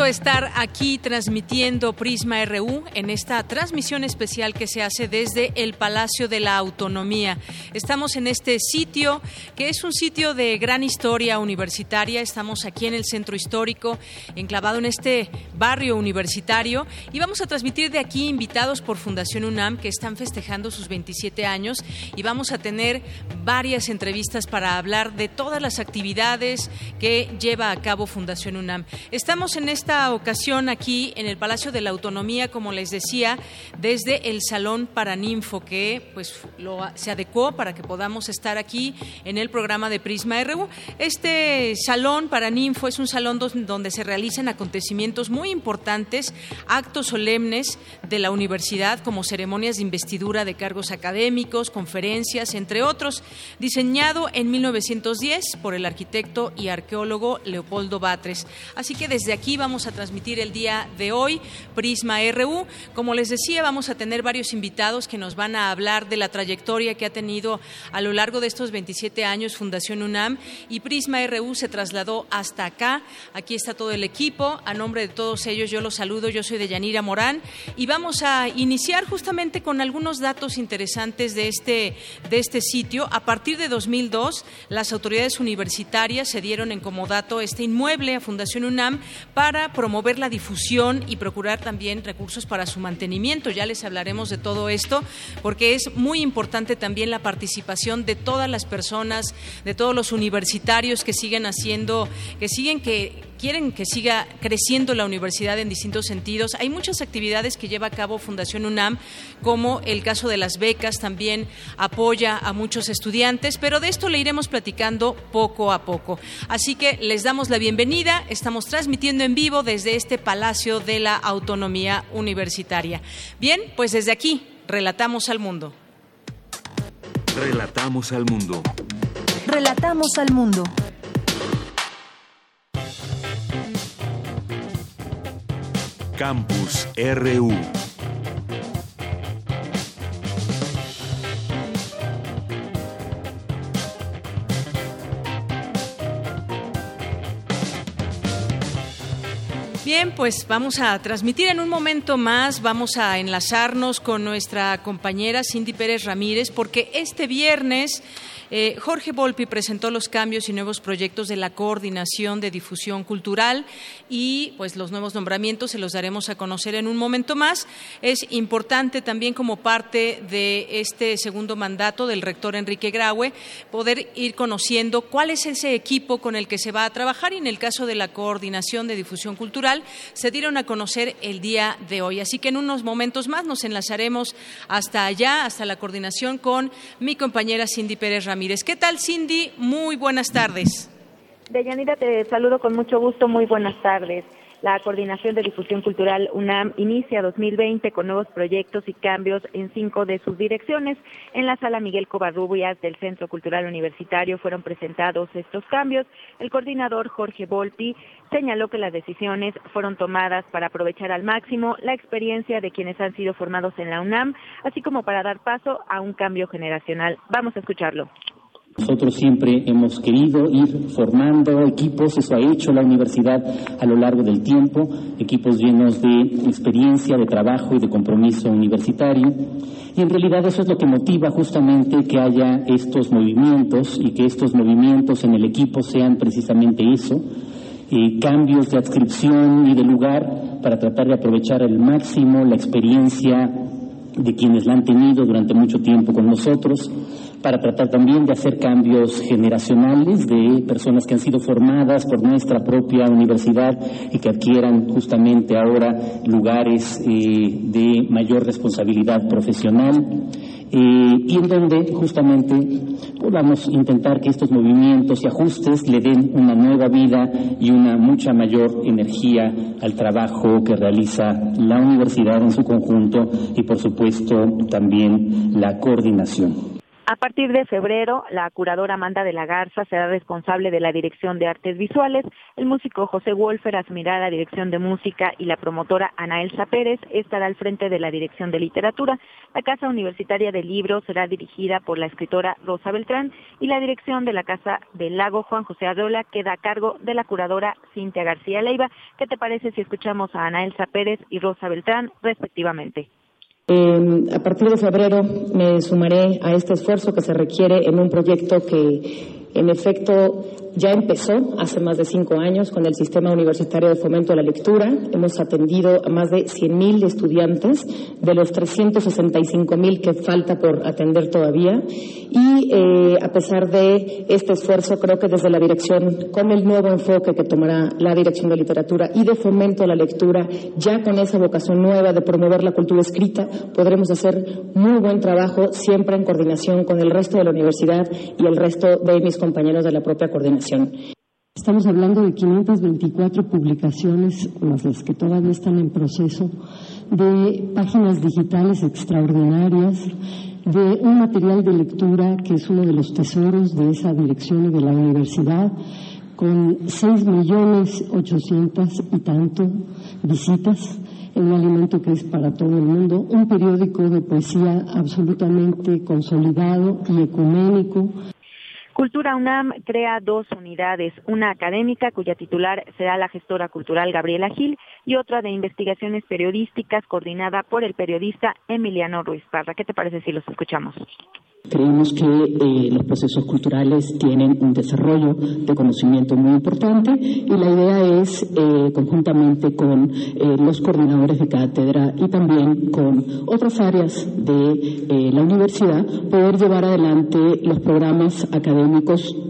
Estar aquí transmitiendo Prisma RU en esta transmisión especial que se hace desde el Palacio de la Autonomía. Estamos en este sitio que es un sitio de gran historia universitaria. Estamos aquí en el centro histórico, enclavado en este barrio universitario y vamos a transmitir de aquí invitados por Fundación UNAM que están festejando sus 27 años y vamos a tener varias entrevistas para hablar de todas las actividades que lleva a cabo Fundación UNAM. Estamos en esta ocasión aquí en el Palacio de la Autonomía, como les decía, desde el Salón Paraninfo, que pues se adecuó para que podamos estar aquí en el programa de Prisma RU. Este Salón Paraninfo es un salón donde se realizan acontecimientos muy importantes, actos solemnes de la universidad, como ceremonias de investidura de cargos académicos, conferencias, entre otros, diseñado en 1910 por el arquitecto y arqueólogo Leopoldo Batres. Así que desde aquí vamos a transmitir el día de hoy, Prisma RU. Como les decía, vamos a tener varios invitados que nos van a hablar de la trayectoria que ha tenido a lo largo de estos 27 años Fundación UNAM y Prisma RU se trasladó hasta acá. Aquí está todo el equipo. A nombre de todos ellos yo los saludo. Yo soy de Yanira Morán y vamos a iniciar justamente con algunos datos interesantes de este, de este sitio. A partir de 2002, las autoridades universitarias se dieron en comodato este inmueble a Fundación UNAM para promover la difusión y procurar también recursos para su mantenimiento. Ya les hablaremos de todo esto porque es muy importante también la participación de todas las personas, de todos los universitarios que siguen haciendo, que siguen que quieren que siga creciendo la universidad en distintos sentidos. Hay muchas actividades que lleva a cabo Fundación UNAM, como el caso de las becas, también apoya a muchos estudiantes, pero de esto le iremos platicando poco a poco. Así que les damos la bienvenida, estamos transmitiendo en vivo desde este Palacio de la Autonomía Universitaria. Bien, pues desde aquí, relatamos al mundo. Relatamos al mundo. Relatamos al mundo. Campus RU. Bien, pues vamos a transmitir en un momento más, vamos a enlazarnos con nuestra compañera Cindy Pérez Ramírez, porque este viernes eh, Jorge Volpi presentó los cambios y nuevos proyectos de la coordinación de difusión cultural y pues los nuevos nombramientos se los daremos a conocer en un momento más. Es importante también como parte de este segundo mandato del rector Enrique Graue poder ir conociendo cuál es ese equipo con el que se va a trabajar y en el caso de la coordinación de difusión cultural se dieron a conocer el día de hoy. Así que en unos momentos más nos enlazaremos hasta allá, hasta la coordinación con mi compañera Cindy Pérez Ramírez. ¿Qué tal, Cindy? Muy buenas tardes. Deyanira, te saludo con mucho gusto. Muy buenas tardes. La Coordinación de Difusión Cultural UNAM inicia 2020 con nuevos proyectos y cambios en cinco de sus direcciones. En la sala Miguel Covarrubias del Centro Cultural Universitario fueron presentados estos cambios. El coordinador Jorge Volpi señaló que las decisiones fueron tomadas para aprovechar al máximo la experiencia de quienes han sido formados en la UNAM, así como para dar paso a un cambio generacional. Vamos a escucharlo. Nosotros siempre hemos querido ir formando equipos, eso ha hecho la universidad a lo largo del tiempo, equipos llenos de experiencia, de trabajo y de compromiso universitario. Y en realidad eso es lo que motiva justamente que haya estos movimientos y que estos movimientos en el equipo sean precisamente eso, eh, cambios de adscripción y de lugar para tratar de aprovechar al máximo la experiencia de quienes la han tenido durante mucho tiempo con nosotros, para tratar también de hacer cambios generacionales de personas que han sido formadas por nuestra propia universidad y que adquieran justamente ahora lugares eh, de mayor responsabilidad profesional. Eh, y en donde justamente podamos intentar que estos movimientos y ajustes le den una nueva vida y una mucha mayor energía al trabajo que realiza la universidad en su conjunto y por supuesto también la coordinación. A partir de febrero, la curadora Amanda de la Garza será responsable de la dirección de artes visuales, el músico José Wolfer asumirá la dirección de música y la promotora Ana Elsa Pérez estará al frente de la dirección de literatura. La Casa Universitaria del Libro será dirigida por la escritora Rosa Beltrán y la dirección de la Casa del Lago Juan José Arreola queda a cargo de la curadora Cintia García Leiva. ¿Qué te parece si escuchamos a Ana Elsa Pérez y Rosa Beltrán respectivamente? A partir de febrero me sumaré a este esfuerzo que se requiere en un proyecto que, en efecto, ya empezó hace más de cinco años con el Sistema Universitario de Fomento a la Lectura. Hemos atendido a más de 100.000 estudiantes de los 365.000 que falta por atender todavía. Y eh, a pesar de este esfuerzo, creo que desde la dirección, con el nuevo enfoque que tomará la Dirección de Literatura y de Fomento a la Lectura, ya con esa vocación nueva de promover la cultura escrita, podremos hacer muy buen trabajo, siempre en coordinación con el resto de la universidad y el resto de mis compañeros de la propia coordinación. Estamos hablando de 524 publicaciones, las que todavía están en proceso, de páginas digitales extraordinarias, de un material de lectura que es uno de los tesoros de esa dirección y de la universidad, con 6 millones 800 y tanto visitas en un alimento que es para todo el mundo, un periódico de poesía absolutamente consolidado y ecuménico, Cultura UNAM crea dos unidades, una académica cuya titular será la gestora cultural Gabriela Gil y otra de investigaciones periodísticas coordinada por el periodista Emiliano Ruiz Parra. ¿Qué te parece si los escuchamos? Creemos que eh, los procesos culturales tienen un desarrollo de conocimiento muy importante y la idea es, eh, conjuntamente con eh, los coordinadores de cátedra y también con otras áreas de la universidad, poder llevar adelante los programas académicos,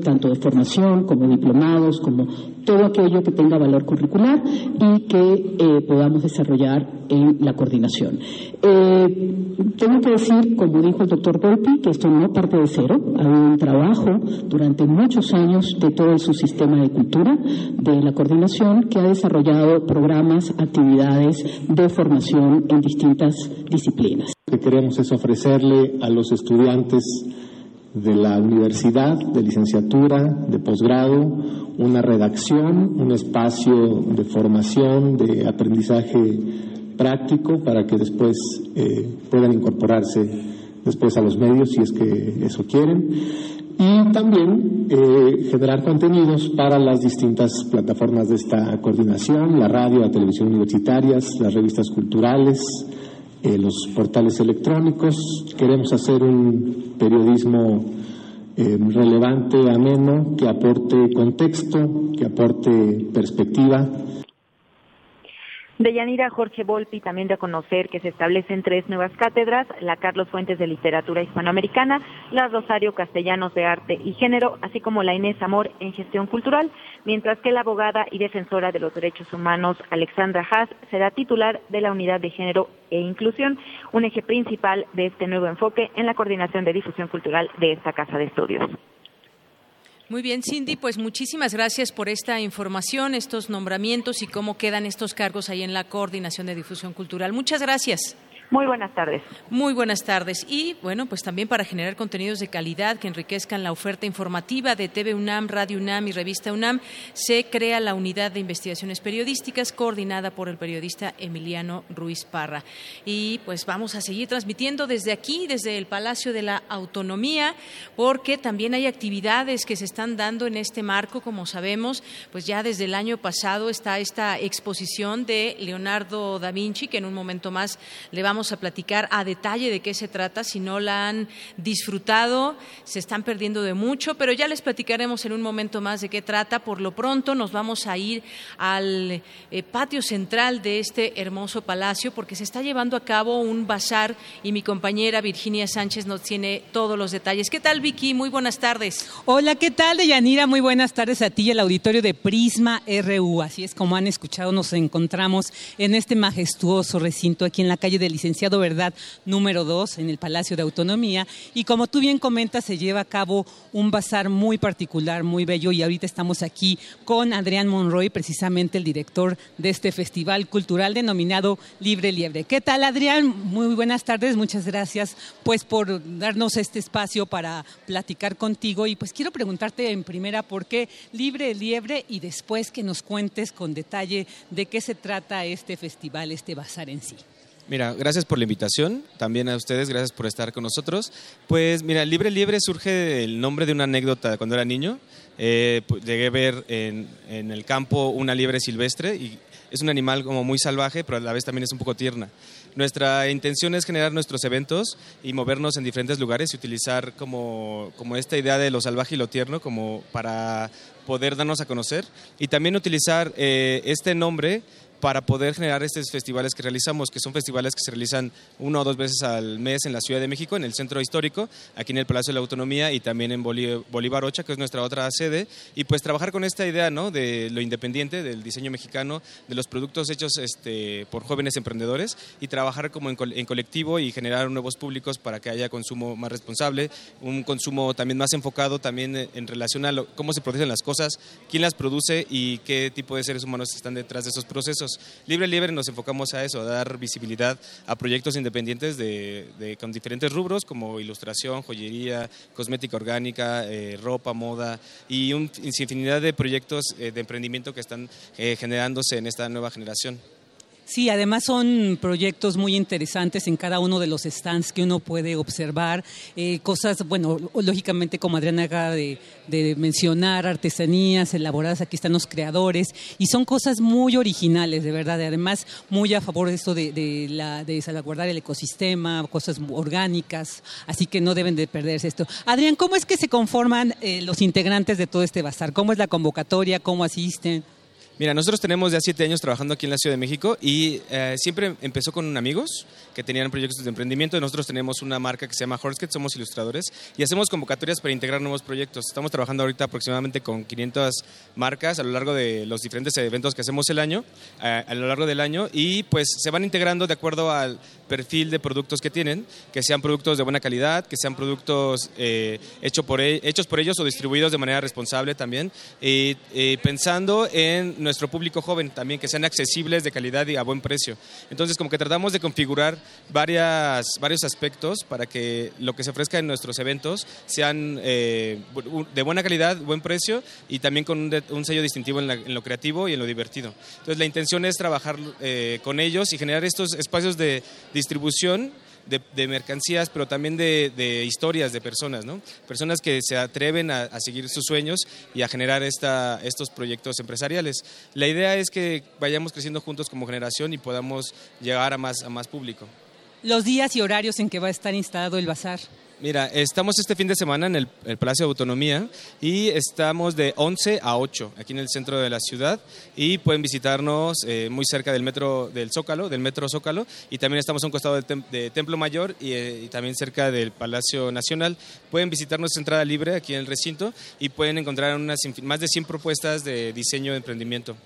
tanto de formación como diplomados, como todo aquello que tenga valor curricular y que podamos desarrollar en la coordinación. tengo que decir, como dijo el doctor Volpi, que esto no parte de cero, ha habido un trabajo durante muchos años de todo su sistema de cultura, de la coordinación, que ha desarrollado programas, actividades de formación en distintas disciplinas. Lo que queremos es ofrecerle a los estudiantes de la universidad, de licenciatura, de posgrado, una redacción, un espacio de formación, de aprendizaje práctico para que después eh, puedan incorporarse después a los medios si es que eso quieren. Y también eh, generar contenidos para las distintas plataformas de esta coordinación, la radio, la televisión universitarias, las revistas culturales, eh, los portales electrónicos. Queremos hacer un periodismo eh, relevante, ameno, que aporte contexto, que aporte perspectiva de Yanira Jorge Volpi también de conocer que se establecen tres nuevas cátedras, la Carlos Fuentes de Literatura Hispanoamericana, la Rosario Castellanos de Arte y Género, así como la Inés Amor en Gestión Cultural, mientras que la abogada y defensora de los derechos humanos Alexandra Haas será titular de la Unidad de Género e Inclusión, un eje principal de este nuevo enfoque en la coordinación de difusión cultural de esta Casa de Estudios. Muy bien, Cindy, pues muchísimas gracias por esta información, estos nombramientos y cómo quedan estos cargos ahí en la Coordinación de Difusión Cultural. Muchas gracias. Muy buenas tardes. Muy buenas tardes. Y bueno, pues también para generar contenidos de calidad que enriquezcan la oferta informativa de TV UNAM, Radio UNAM y Revista UNAM, se crea la Unidad de Investigaciones Periodísticas coordinada por el periodista Emiliano Ruiz Parra. Y pues vamos a seguir transmitiendo desde aquí, desde el Palacio de la Autonomía, porque también hay actividades que se están dando en este marco, como sabemos, pues ya desde el año pasado está esta exposición de Leonardo da Vinci, que en un momento más le vamos a platicar a detalle de qué se trata. Si no la han disfrutado, se están perdiendo de mucho, pero ya les platicaremos en un momento más de qué trata. Por lo pronto nos vamos a ir al eh, patio central de este hermoso palacio porque se está llevando a cabo un bazar y mi compañera Virginia Sánchez nos tiene todos los detalles. ¿Qué tal, Vicky? Muy buenas tardes. Hola, ¿qué tal, Deyanira? Muy buenas tardes a ti y al auditorio de Prisma RU. Así es como han escuchado, nos encontramos en este majestuoso recinto aquí en la calle del Licenciado Verdad número 2, en el Palacio de Autonomía. Y como tú bien comentas, se lleva a cabo un bazar muy particular, muy bello. Y ahorita estamos aquí con Adrián Monroy, precisamente el director de este festival cultural denominado Libre Liebre. ¿Qué tal, Adrián? Muy buenas tardes, muchas gracias pues por darnos este espacio para platicar contigo. Y pues quiero preguntarte en primera por qué Libre Liebre y después que nos cuentes con detalle de qué se trata este festival, este bazar en sí. Mira, gracias por la invitación, también a ustedes, gracias por estar con nosotros. Pues mira, Libre Liebre surge del nombre de una anécdota cuando era niño. Eh, llegué a ver en, en, el campo una liebre silvestre y es un animal como muy salvaje, pero a la vez también es un poco tierna. Nuestra intención es generar nuestros eventos y movernos en diferentes lugares y utilizar como, como esta idea de lo salvaje y lo tierno como para poder darnos a conocer y también utilizar eh, este nombre para poder generar estos festivales que realizamos, que son festivales que se realizan una o dos veces al mes en la Ciudad de México, en el Centro Histórico, aquí en el Palacio de la Autonomía y también en Bolívar Ocha, que es nuestra otra sede, y pues trabajar con esta idea ¿no? de lo independiente, del diseño mexicano, de los productos hechos este, por jóvenes emprendedores y trabajar como en, colectivo y generar nuevos públicos para que haya consumo más responsable, un consumo también más enfocado también en relación a cómo se producen las cosas, quién las produce y qué tipo de seres humanos están detrás de esos procesos. Libre Libre nos enfocamos a eso, a dar visibilidad a proyectos independientes de, con diferentes rubros como ilustración, joyería, cosmética orgánica, eh, ropa, moda y una infinidad de proyectos eh, de emprendimiento que están eh, generándose en esta nueva generación. Sí, además son proyectos muy interesantes en cada uno de los stands que uno puede observar. Eh, cosas, bueno, lógicamente como Adriana acaba de, mencionar, artesanías elaboradas, aquí están los creadores, y son cosas muy originales, de verdad, además muy a favor de esto de, la, de salvaguardar el ecosistema, cosas orgánicas, así que no deben de perderse esto. Adrián, ¿cómo es que se conforman eh, los integrantes de todo este bazar? ¿Cómo es la convocatoria? ¿Cómo asisten? Mira, nosotros tenemos ya siete años trabajando aquí en la Ciudad de México y eh, siempre empezó con amigos que tenían proyectos de emprendimiento. Nosotros tenemos una marca que se llama Horsket, somos ilustradores y hacemos convocatorias para integrar nuevos proyectos. Estamos trabajando ahorita aproximadamente con 500 marcas a lo largo de los diferentes eventos que hacemos el año, eh, a lo largo del año y pues se van integrando de acuerdo al perfil de productos que tienen, que sean productos de buena calidad, que sean productos eh, hecho por, e, hechos por ellos o distribuidos de manera responsable también, y pensando en nuestro público joven también, que sean accesibles, de calidad y a buen precio. Entonces, como que tratamos de configurar varias, varios aspectos para que lo que se ofrezca en nuestros eventos sean eh, de buena calidad, buen precio y también con un, sello distintivo en, lo creativo y en lo divertido. Entonces, la intención es trabajar eh, con ellos y generar estos espacios de distribución de, mercancías, pero también de, historias de personas, ¿no? Personas que se atreven a, seguir sus sueños y a generar esta, estos proyectos empresariales. La idea es que vayamos creciendo juntos como generación y podamos llegar a más, a más público. Los días y horarios en que va a estar instalado el bazar. Mira, estamos este fin de semana en el, Palacio de Autonomía y estamos de 11 a 8 aquí en el centro de la ciudad y pueden visitarnos eh, muy cerca del metro del Zócalo, del metro Zócalo y también estamos a un costado del de Templo Mayor eh, y, también cerca del Palacio Nacional. Pueden visitarnos entrada libre aquí en el recinto y pueden encontrar unas más de 100 propuestas de diseño de emprendimiento.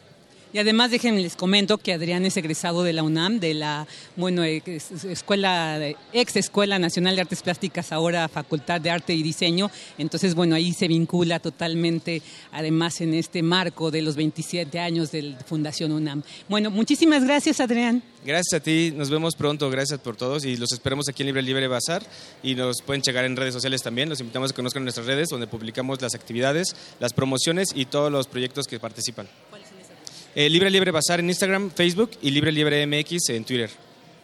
Y además déjenme les comento que Adrián es egresado de la UNAM, de la bueno escuela ex Escuela Nacional de Artes Plásticas, ahora Facultad de Arte y Diseño. Entonces bueno ahí se vincula totalmente, además en este marco de los 27 años de Fundación UNAM. Bueno, muchísimas gracias Adrián. Gracias a ti, nos vemos pronto, gracias por todos y los esperamos aquí en Libre Libre Bazar y nos pueden llegar en redes sociales también. Los invitamos a que conozcan nuestras redes donde publicamos las actividades, las promociones y todos los proyectos que participan. Eh, Libre Libre Bazar en Instagram, Facebook y Libre Libre MX en Twitter.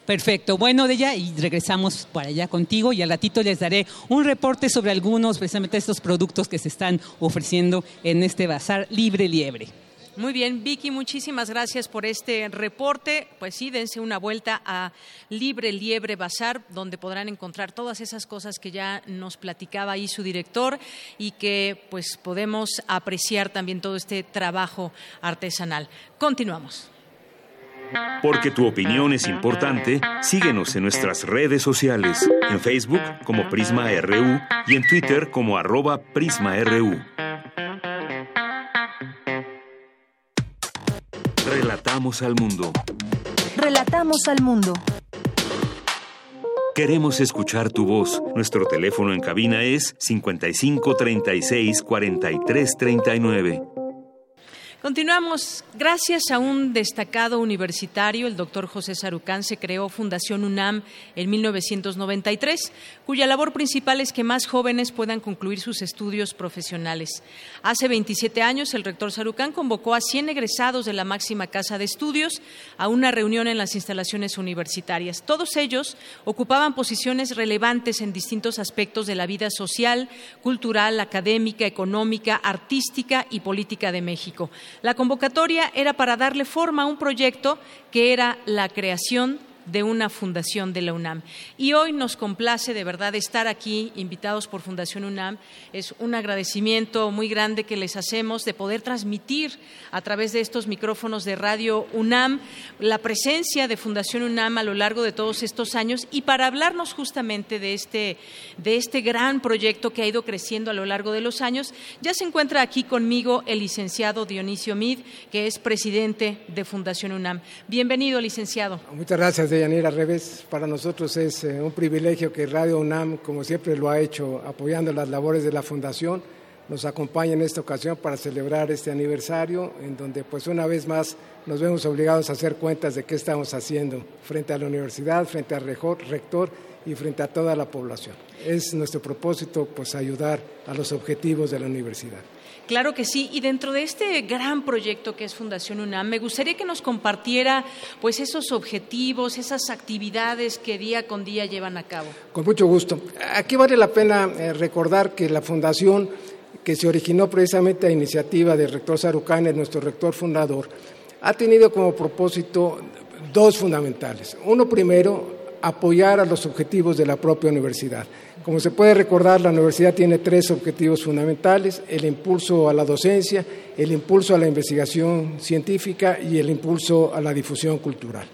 Perfecto. Bueno, de ella y regresamos para allá contigo y al ratito les daré un reporte sobre algunos, precisamente estos productos que se están ofreciendo en este bazar Libre Liebre. Muy bien, Vicky, muchísimas gracias por este reporte. Pues sí, dense una vuelta a Libre Liebre Bazar, donde podrán encontrar todas esas cosas que ya nos platicaba ahí su director y que pues podemos apreciar también todo este trabajo artesanal. Continuamos. Porque tu opinión es importante, síguenos en nuestras redes sociales, en Facebook como Prisma RU y en Twitter como arroba PrismaRU. Relatamos al mundo. Relatamos al mundo. Queremos escuchar tu voz. Nuestro teléfono en cabina es 55 36 43 39. Continuamos. Gracias a un destacado universitario, el doctor José Sarucán, se creó Fundación UNAM en 1993, cuya labor principal es que más jóvenes puedan concluir sus estudios profesionales. Hace 27 años, el rector Sarucán convocó a 100 egresados de la máxima casa de estudios a una reunión en las instalaciones universitarias. Todos ellos ocupaban posiciones relevantes en distintos aspectos de la vida social, cultural, académica, económica, artística y política de México. La convocatoria era para darle forma a un proyecto que era la creación de una fundación de la UNAM. Y hoy nos complace de verdad estar aquí, invitados por Fundación UNAM. Es un agradecimiento muy grande que les hacemos de poder transmitir a través de estos micrófonos de Radio UNAM la presencia de Fundación UNAM a lo largo de todos estos años y para hablarnos justamente de este, de este gran proyecto que ha ido creciendo a lo largo de los años, ya se encuentra aquí conmigo el licenciado Dionisio Mid, que es presidente de Fundación UNAM. Bienvenido, licenciado. Muchas gracias de Yanira al revés. Para nosotros es eh, un privilegio que Radio UNAM, como siempre lo ha hecho, apoyando las labores de la Fundación, nos acompañe en esta ocasión para celebrar este aniversario, en donde pues una vez más nos vemos obligados a hacer cuentas de qué estamos haciendo frente a la universidad, frente al rector y frente a toda la población. Es nuestro propósito pues ayudar a los objetivos de la universidad. Claro que sí, y dentro de este gran proyecto que es Fundación UNAM, me gustaría que nos compartiera pues esos objetivos, esas actividades que día con día llevan a cabo. Con mucho gusto. Aquí vale la pena eh, recordar que la fundación que se originó precisamente a iniciativa del rector Sarucán, nuestro rector fundador, ha tenido como propósito dos fundamentales. Uno primero, apoyar a los objetivos de la propia universidad. Como se puede recordar, la universidad tiene tres objetivos fundamentales, el impulso a la docencia, el impulso a la investigación científica y el impulso a la difusión cultural.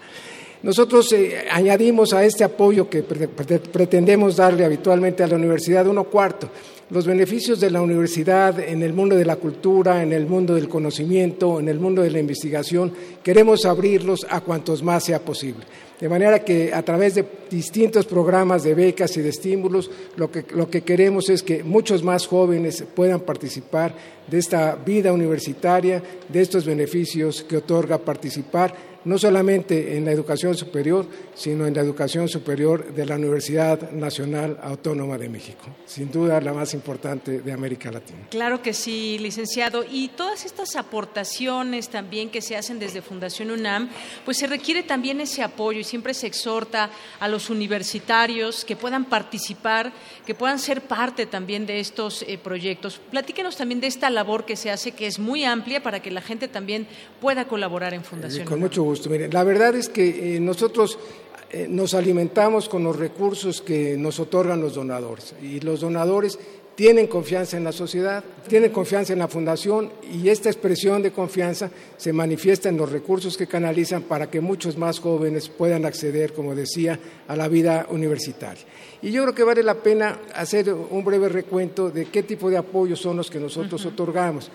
Nosotros eh, añadimos a este apoyo que pretendemos darle habitualmente a la universidad uno cuarto, los beneficios de la universidad en el mundo de la cultura, en el mundo del conocimiento, en el mundo de la investigación, queremos abrirlos a cuantos más sea posible. De manera que a través de distintos programas de becas y de estímulos, lo que, lo que queremos es que muchos más jóvenes puedan participar de esta vida universitaria, de estos beneficios que otorga participar no solamente en la educación superior, sino en la educación superior de la Universidad Nacional Autónoma de México. Sin duda la más importante de América Latina. Claro que sí, licenciado. Y todas estas aportaciones también que se hacen desde Fundación UNAM, pues se requiere también ese apoyo y siempre se exhorta a los universitarios que puedan participar, que puedan ser parte también de estos eh, proyectos. Platíquenos también de esta labor que se hace, que es muy amplia para que la gente también pueda colaborar en Fundación. con mucho gusto. Mire, la verdad es que eh, nosotros eh, nos alimentamos con los recursos que nos otorgan los donadores y los donadores tienen confianza en la sociedad, tienen confianza en la fundación y esta expresión de confianza se manifiesta en los recursos que canalizan para que muchos más jóvenes puedan acceder, como decía, a la vida universitaria. Y yo creo que vale la pena hacer un breve recuento de qué tipo de apoyos son los que nosotros otorgamos.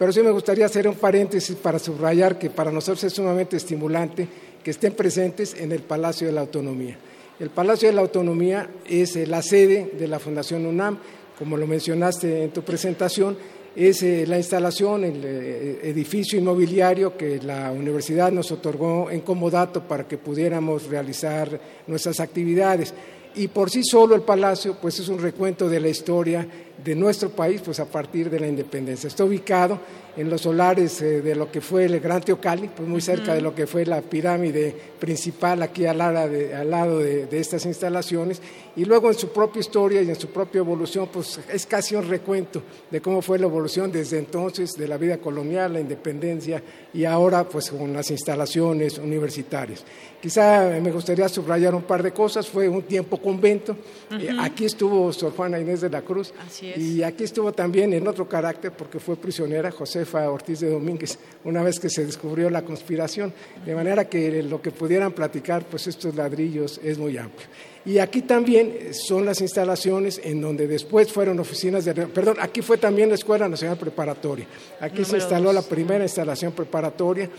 Pero sí me gustaría hacer un paréntesis para subrayar que para nosotros es sumamente estimulante que estén presentes en el Palacio de la Autonomía. El Palacio de la Autonomía es eh, la sede de la Fundación UNAM, como lo mencionaste en tu presentación, es eh, la instalación, el eh, edificio inmobiliario que la universidad nos otorgó en comodato para que pudiéramos realizar nuestras actividades. y por sí solo el palacio pues es un recuento de la historia de nuestro país pues a partir de la independencia. Está ubicado en los solares eh, de lo que fue el Gran Teocalli, pues muy cerca de lo que fue la pirámide principal aquí al lado, de, al lado de, estas instalaciones, y luego en su propia historia y en su propia evolución, pues es casi un recuento de cómo fue la evolución desde entonces de la vida colonial, la independencia y ahora pues con las instalaciones universitarias. Quizá me gustaría subrayar un par de cosas, fue un tiempo convento, eh, aquí estuvo Sor Juana Inés de la Cruz, y aquí estuvo también en otro carácter porque fue prisionera Josefa Ortiz de Domínguez, una vez que se descubrió la conspiración, de manera que lo que pudieran platicar pues estos ladrillos es muy amplio. Y aquí también son las instalaciones en donde después fueron oficinas de... Perdón, aquí fue también la Escuela Nacional Preparatoria. Aquí se instaló la primera instalación preparatoria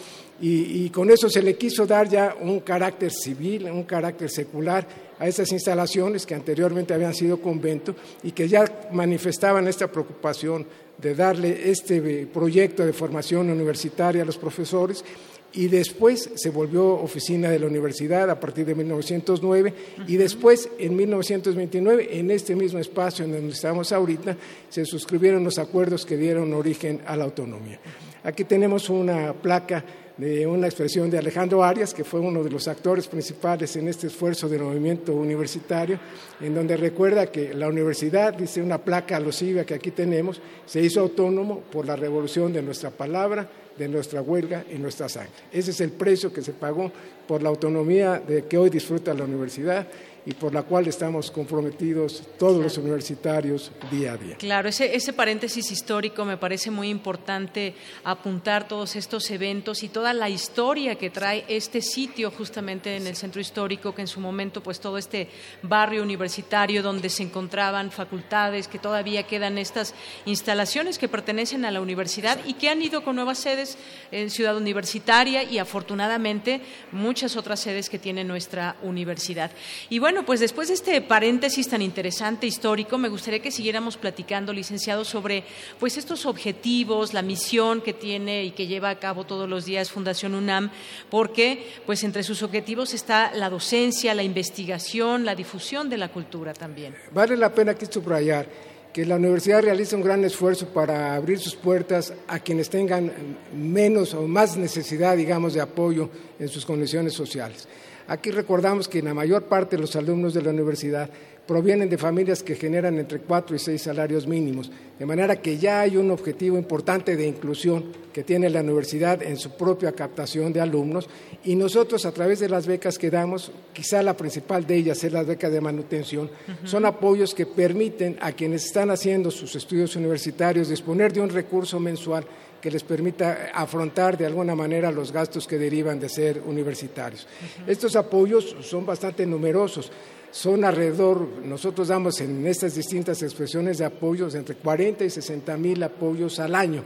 y, con eso se le quiso dar ya un carácter civil, un carácter secular a esas instalaciones que anteriormente habían sido convento y que ya manifestaban esta preocupación de darle este proyecto de formación universitaria a los profesores y después se volvió oficina de la universidad a partir de 1909 y después en 1929 en este mismo espacio en donde estamos ahorita se suscribieron los acuerdos que dieron origen a la autonomía. Aquí tenemos una placa de una expresión de Alejandro Arias, que fue uno de los actores principales en este esfuerzo del movimiento universitario, en donde recuerda que la universidad, dice una placa alusiva que aquí tenemos, se hizo autónomo por la revolución de nuestra palabra, de nuestra huelga y nuestra sangre. Ese es el precio que se pagó por la autonomía de que hoy disfruta la universidad y por la cual estamos comprometidos todos los universitarios día a día. Claro, ese, ese paréntesis histórico me parece muy importante apuntar todos estos eventos y toda la historia que trae este sitio justamente en el centro histórico, que en su momento pues todo este barrio universitario donde se encontraban facultades, que todavía quedan estas instalaciones que pertenecen a la universidad y que han ido con nuevas sedes en Ciudad Universitaria y afortunadamente muchas otras sedes que tiene nuestra universidad. Y bueno, bueno, pues después de este paréntesis tan interesante histórico, me gustaría que siguiéramos platicando, licenciado, sobre pues estos objetivos, la misión que tiene y que lleva a cabo todos los días Fundación UNAM, porque pues entre sus objetivos está la docencia, la investigación, la difusión de la cultura también. Vale la pena aquí subrayar que la universidad realiza un gran esfuerzo para abrir sus puertas a quienes tengan menos o más necesidad, digamos, de apoyo en sus condiciones sociales. Aquí recordamos que la mayor parte de los alumnos de la universidad provienen de familias que generan entre cuatro y seis salarios mínimos, de manera que ya hay un objetivo importante de inclusión que tiene la universidad en su propia captación de alumnos y nosotros a través de las becas que damos, quizá la principal de ellas es la beca de manutención, son apoyos que permiten a quienes están haciendo sus estudios universitarios disponer de un recurso mensual que les permita afrontar de alguna manera los gastos que derivan de ser universitarios. Estos apoyos son bastante numerosos. Son alrededor, nosotros damos en estas distintas expresiones de apoyos entre 40 y 60 mil apoyos al año.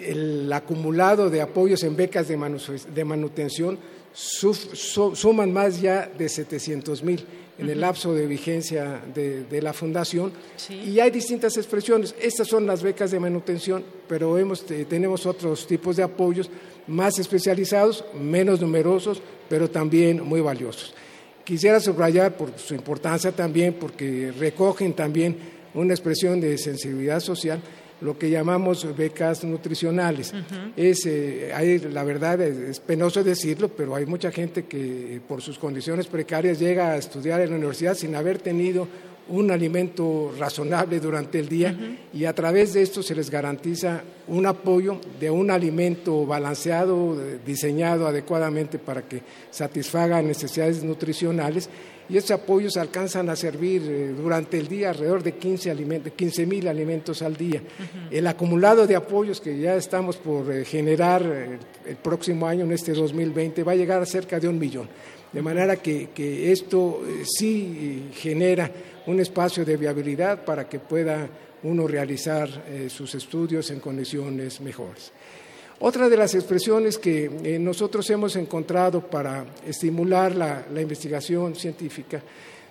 El acumulado de apoyos en becas de, manutención suman más ya de 700 mil en el lapso de vigencia de, la fundación y hay distintas expresiones. Estas son las becas de manutención, pero hemos, tenemos otros tipos de apoyos más especializados, menos numerosos, pero también muy valiosos. Quisiera subrayar por su importancia también, porque recogen también una expresión de sensibilidad social, lo que llamamos becas nutricionales. es, eh, hay, la verdad es, penoso decirlo, pero hay mucha gente que por sus condiciones precarias llega a estudiar en la universidad sin haber tenido un alimento razonable durante el día y a través de esto se les garantiza un apoyo de un alimento balanceado, diseñado adecuadamente para que satisfaga necesidades nutricionales y estos apoyos alcanzan a servir eh, durante el día alrededor de 15 mil alimentos al día. El acumulado de apoyos que ya estamos por eh, generar eh, el próximo año, en este 2020, va a llegar a cerca de un millón. De manera que, que esto sí genera un espacio de viabilidad para que pueda uno realizar sus estudios en condiciones mejores. Otra de las expresiones que eh, nosotros hemos encontrado para estimular la, investigación científica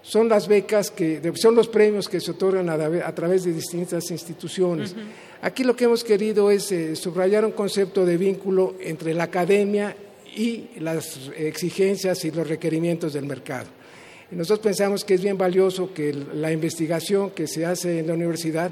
son las becas que son los premios que se otorgan a, través de distintas instituciones. Aquí lo que hemos querido es eh, subrayar un concepto de vínculo entre la academia y las exigencias y los requerimientos del mercado. Nosotros pensamos que es bien valioso que la investigación que se hace en la universidad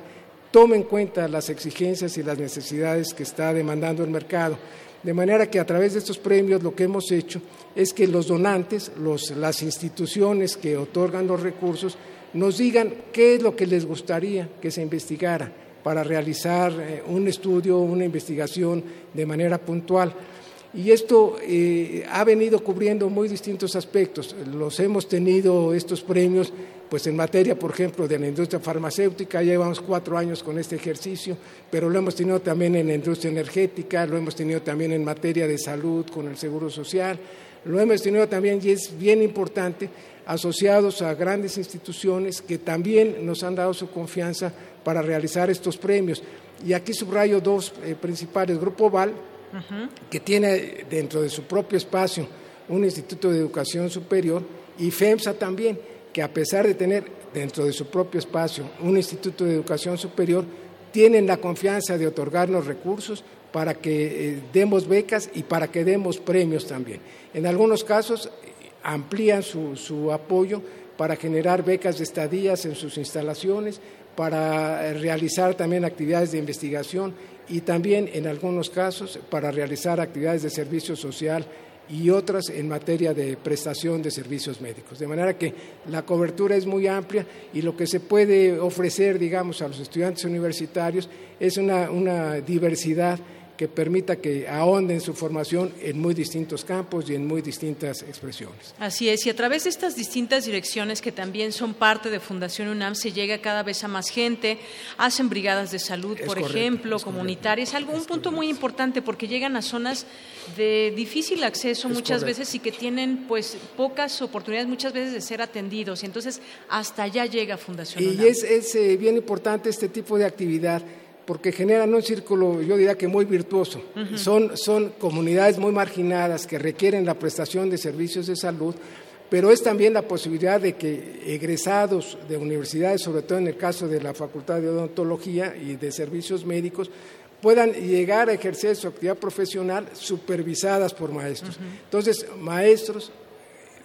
tome en cuenta las exigencias y las necesidades que está demandando el mercado. De manera que a través de estos premios lo que hemos hecho es que los donantes, las instituciones que otorgan los recursos, nos digan qué es lo que les gustaría que se investigara para realizar eh, un estudio, una investigación de manera puntual. Y esto eh, ha venido cubriendo muy distintos aspectos. Los hemos tenido estos premios pues en materia, por ejemplo, de la industria farmacéutica, llevamos cuatro años con este ejercicio, pero lo hemos tenido también en la industria energética, lo hemos tenido también en materia de salud con el Seguro Social, lo hemos tenido también, y es bien importante, asociados a grandes instituciones que también nos han dado su confianza para realizar estos premios. Y aquí subrayo dos eh, principales, Grupo Val, que tiene dentro de su propio espacio un Instituto de Educación Superior, y FEMSA también que a pesar de tener dentro de su propio espacio un instituto de educación superior, tienen la confianza de otorgarnos recursos para que eh, demos becas y para que demos premios también. En algunos casos eh, amplían su, apoyo para generar becas de estadías en sus instalaciones, para eh, realizar también actividades de investigación y también en algunos casos para realizar actividades de servicio social y otras en materia de prestación de servicios médicos. De manera que la cobertura es muy amplia y lo que se puede ofrecer, digamos, a los estudiantes universitarios es una, diversidad que permita que ahonden su formación en muy distintos campos y en muy distintas expresiones. Así es, y a través de estas distintas direcciones que también son parte de Fundación UNAM se llega cada vez a más gente, hacen brigadas de salud, por ejemplo, comunitarias, algo un punto muy importante porque llegan a zonas de difícil acceso muchas veces y que tienen pues pocas oportunidades muchas veces de ser atendidos y entonces hasta allá llega Fundación UNAM. Y es, es eh, bien importante este tipo de actividad porque generan un círculo, yo diría que muy virtuoso. son, son comunidades muy marginadas que requieren la prestación de servicios de salud, pero es también la posibilidad de que egresados de universidades, sobre todo en el caso de la Facultad de Odontología y de Servicios Médicos, puedan llegar a ejercer su actividad profesional supervisadas por maestros. Entonces, maestros,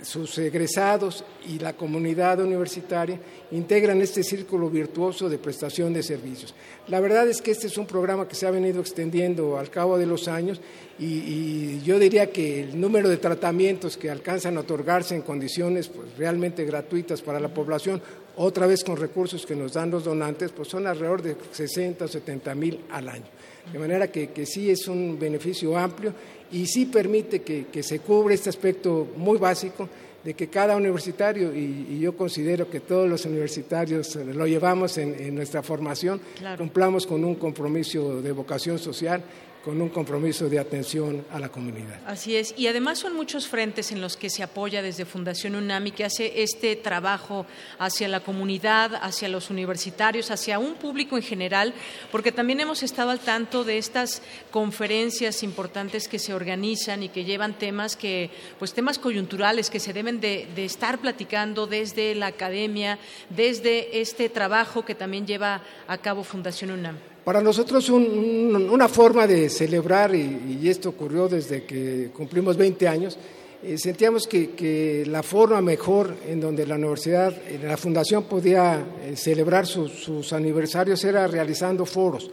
sus egresados y la comunidad universitaria integran este círculo virtuoso de prestación de servicios. La verdad es que este es un programa que se ha venido extendiendo al cabo de los años y, yo diría que el número de tratamientos que alcanzan a otorgarse en condiciones pues, realmente gratuitas para la población, otra vez con recursos que nos dan los donantes, pues son alrededor de 60 o 70 mil al año. De manera que, que sí es un beneficio amplio y sí permite que, se cubre este aspecto muy básico de que cada universitario, y, yo considero que todos los universitarios lo llevamos en, nuestra formación, cumplamos con un compromiso de vocación social con un compromiso de atención a la comunidad. Así es, y además son muchos frentes en los que se apoya desde Fundación UNAMI que hace este trabajo hacia la comunidad, hacia los universitarios, hacia un público en general, porque también hemos estado al tanto de estas conferencias importantes que se organizan y que llevan temas que, pues temas coyunturales que se deben de, de estar platicando desde la academia, desde este trabajo que también lleva a cabo Fundación UNAM. Para nosotros una forma de celebrar, y, esto ocurrió desde que cumplimos 20 años, eh, sentíamos que, la forma mejor en donde la universidad, la fundación podía eh, celebrar sus aniversarios era realizando foros,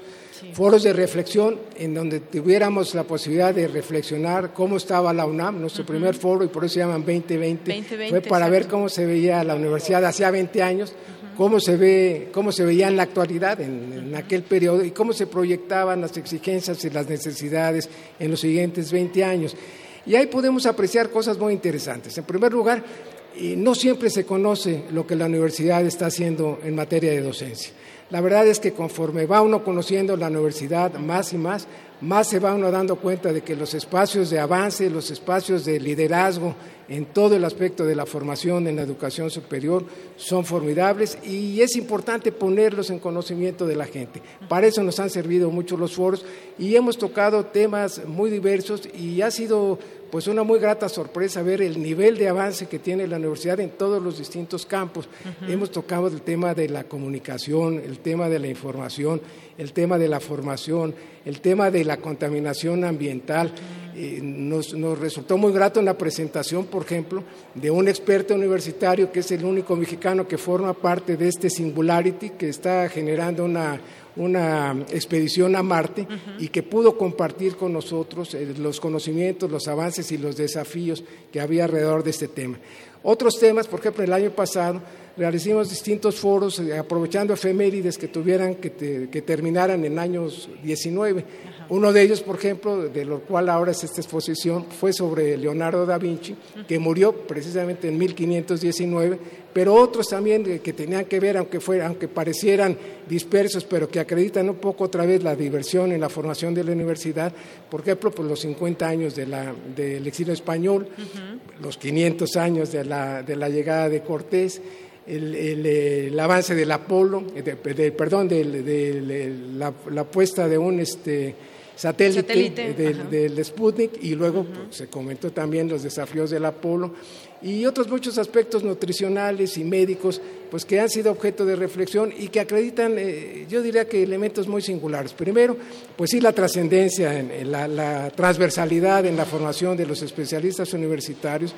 foros de reflexión en donde tuviéramos la posibilidad de reflexionar cómo estaba la UNAM, nuestro primer foro, y por eso se llaman 2020, fue para ver cómo se veía la universidad hacía 20 años cómo se ve, cómo se veía en la actualidad, en, aquel periodo, y cómo se proyectaban las exigencias y las necesidades en los siguientes 20 años. Y ahí podemos apreciar cosas muy interesantes. En primer lugar, no siempre se conoce lo que la universidad está haciendo en materia de docencia. La verdad es que conforme va uno conociendo la universidad más y más, más se va uno dando cuenta de que los espacios de avance, los espacios de liderazgo en todo el aspecto de la formación en la educación superior son formidables y es importante ponerlos en conocimiento de la gente. Para eso nos han servido mucho los foros y hemos tocado temas muy diversos y ha sido pues una muy grata sorpresa ver el nivel de avance que tiene la universidad en todos los distintos campos. Hemos tocado el tema de la comunicación, el tema de la información, el tema de la formación, el tema de la contaminación ambiental. Eh, nos, nos, resultó muy grato en la presentación, por ejemplo, de un experto universitario que es el único mexicano que forma parte de este Singularity, que está generando una, una expedición a Marte y que pudo compartir con nosotros eh, los conocimientos, los avances y los desafíos que había alrededor de este tema. Otros temas, por ejemplo, el año pasado realicimos distintos foros eh, aprovechando efemérides que tuvieran que, que terminaran en años 19. Uno de ellos, por ejemplo, de lo cual ahora es esta exposición, fue sobre Leonardo da Vinci, que murió precisamente en 1519, pero otros también que tenían que ver, aunque, aunque parecieran dispersos, pero que acreditan un poco otra vez la diversión en la formación de la universidad, por ejemplo, pues los 50 años de la, del exilio español, los 500 años de la, de la llegada de Cortés, el, avance del Apolo, de, perdón, de, la, la, puesta de un este, satélite, del, Sputnik y luego pues, se comentó también los desafíos del Apolo y otros muchos aspectos nutricionales y médicos pues que han sido objeto de reflexión y que acreditan, eh, yo diría que elementos muy singulares. Primero, pues sí la trascendencia, en, la, la transversalidad en la formación de los especialistas universitarios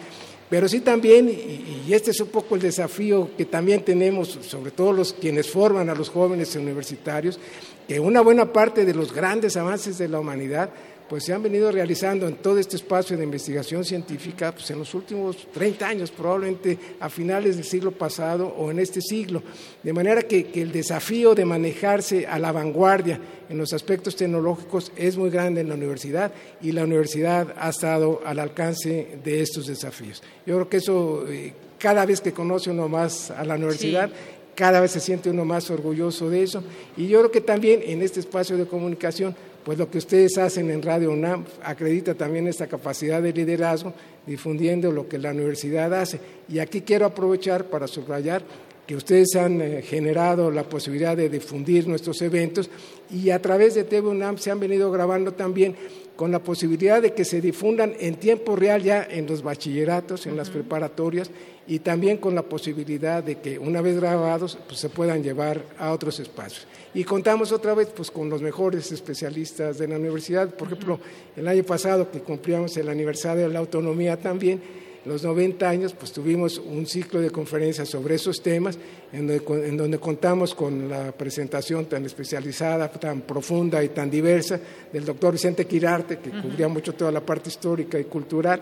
pero sí también, y, este es un poco el desafío que también tenemos, sobre todo los quienes forman a los jóvenes universitarios, que una buena parte de los grandes avances de la humanidad pues se han venido realizando en todo este espacio de investigación científica pues en los últimos 30 años, probablemente a finales del siglo pasado o en este siglo. De manera que, el desafío de manejarse a la vanguardia en los aspectos tecnológicos es muy grande en la universidad y la universidad ha estado al alcance de estos desafíos. Yo creo que eso, eh, cada vez que conoce uno más a la universidad, cada vez se siente uno más orgulloso de eso. Y yo creo que también en este espacio de comunicación, pues lo que ustedes hacen en Radio UNAM acredita también esta capacidad de liderazgo, difundiendo lo que la universidad hace. Y aquí quiero aprovechar para subrayar que ustedes han eh, generado la posibilidad de difundir nuestros eventos y a través de TV UNAM se han venido grabando también con la posibilidad de que se difundan en tiempo real ya en los bachilleratos, en las preparatorias y también con la posibilidad de que una vez grabados pues, se puedan llevar a otros espacios. Y contamos otra vez pues, con los mejores especialistas de la universidad. Por ejemplo, el año pasado que cumplíamos el aniversario de la autonomía también, los 90 años, pues tuvimos un ciclo de conferencias sobre esos temas, en donde, en donde, contamos con la presentación tan especializada, tan profunda y tan diversa del doctor Vicente Quirarte, que cubría mucho toda la parte histórica y cultural,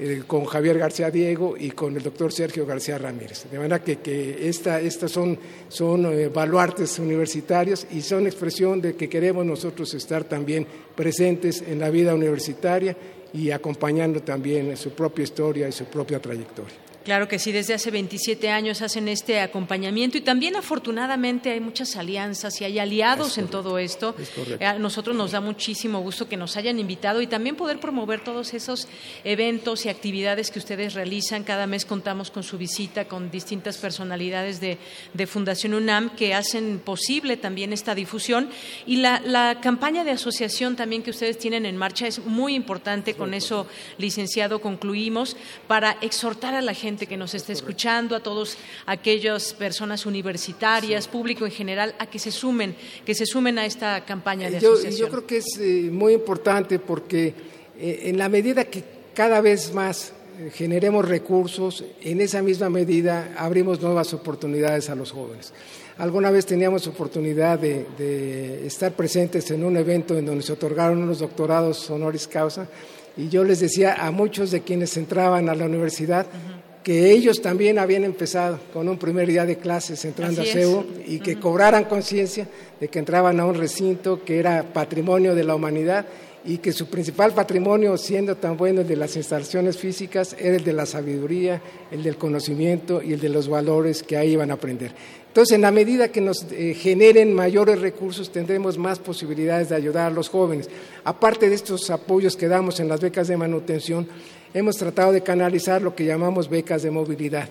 eh, con Javier García Diego y con el doctor Sergio García Ramírez. De manera que, que estas son, son eh, baluartes universitarios y son expresión de que queremos nosotros estar también presentes en la vida universitaria y acompañando también su propia historia y su propia trayectoria. Claro que sí, desde hace 27 años hacen este acompañamiento y también afortunadamente hay muchas alianzas y hay aliados en todo esto. Eh, a nosotros nos da muchísimo gusto que nos hayan invitado y también poder promover todos esos eventos y actividades que ustedes realizan. Cada mes contamos con su visita con distintas personalidades de, Fundación UNAM que hacen posible también esta difusión y la, campaña de asociación también que ustedes tienen en marcha es muy importante. Con eso, licenciado, concluimos para exhortar a la gente que nos esté escuchando, a todos aquellas personas universitarias, público en general, a que se sumen, que se sumen a esta campaña de yo, asociación. Yo creo que es eh, muy importante porque eh, en la medida que cada vez más eh, generemos recursos, en esa misma medida abrimos nuevas oportunidades a los jóvenes. Alguna vez teníamos oportunidad de, estar presentes en un evento en donde se otorgaron unos doctorados honoris causa y yo les decía a muchos de quienes entraban a la universidad, que ellos también habían empezado con un primer día de clases entrando a CEU y que cobraran conciencia de que entraban a un recinto que era patrimonio de la humanidad y que su principal patrimonio, siendo tan bueno el de las instalaciones físicas, era el de la sabiduría, el del conocimiento y el de los valores que ahí iban a aprender. Entonces, en la medida que nos eh, generen mayores recursos, tendremos más posibilidades de ayudar a los jóvenes. Aparte de estos apoyos que damos en las becas de manutención, hemos tratado de canalizar lo que llamamos becas de movilidad.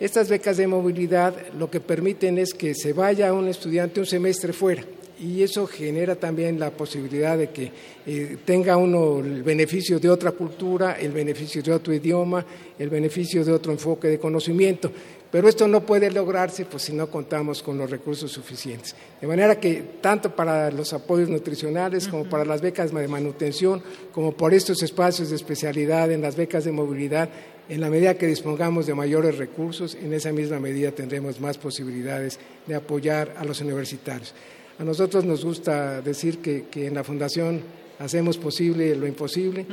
Estas becas de movilidad lo que permiten es que se vaya un estudiante un semestre fuera y eso genera también la posibilidad de que eh, tenga uno el beneficio de otra cultura, el beneficio de otro idioma, el beneficio de otro enfoque de conocimiento. Pero esto no puede lograrse pues, si no contamos con los recursos suficientes. De manera que tanto para los apoyos nutricionales como para las becas de manutención, como por estos espacios de especialidad en las becas de movilidad, en la medida que dispongamos de mayores recursos, en esa misma medida tendremos más posibilidades de apoyar a los universitarios. A nosotros nos gusta decir que, que en la Fundación hacemos posible lo imposible,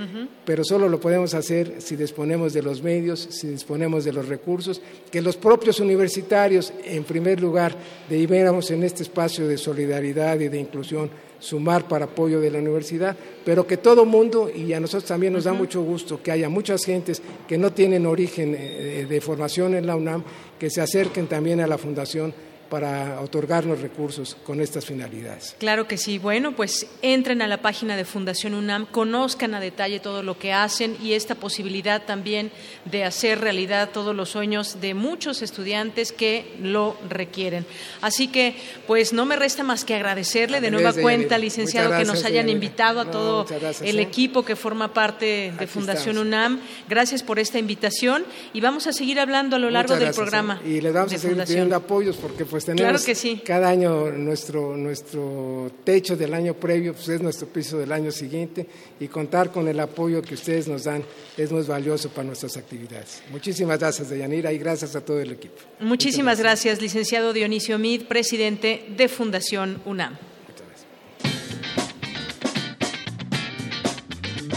pero solo lo podemos hacer si disponemos de los medios, si disponemos de los recursos, que los propios universitarios, en primer lugar, debiéramos en este espacio de solidaridad y de inclusión sumar para apoyo de la universidad, pero que todo mundo, y a nosotros también nos da mucho gusto que haya muchas gentes que no tienen origen eh, de formación en la UNAM, que se acerquen también a la Fundación para otorgarnos recursos con estas finalidades. Claro que sí. Bueno, pues entren a la página de Fundación UNAM, conozcan a detalle todo lo que hacen y esta posibilidad también de hacer realidad todos los sueños de muchos estudiantes que lo requieren. Así que, pues no me resta más que agradecerle de nueva cuenta, licenciado, que nos hayan invitado a todo el ¿eh? equipo que forma parte de Fundación UNAM. Gracias por esta invitación y vamos a seguir hablando a lo largo del ¿eh? programa. Y le vamos a seguir pidiendo apoyos porque pues tenemos cada año nuestro, nuestro techo del año previo, pues es nuestro piso del año siguiente y contar con el apoyo que ustedes nos dan es muy valioso para nuestras actividades. Muchísimas gracias, Deyanira, y gracias a todo el equipo. Muchísimas gracias. licenciado Dionisio Mid, presidente de Fundación UNAM.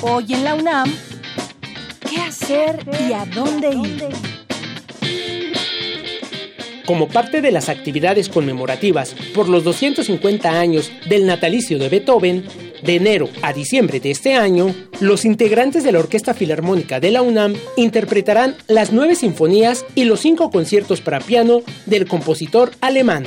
Hoy en la UNAM, ¿qué hacer y a dónde ir? Como parte de las actividades conmemorativas por los 250 años del natalicio de Beethoven, de enero a diciembre de este año, los integrantes de la Orquesta Filarmónica de la UNAM interpretarán las nueve sinfonías y los cinco conciertos para piano del compositor alemán.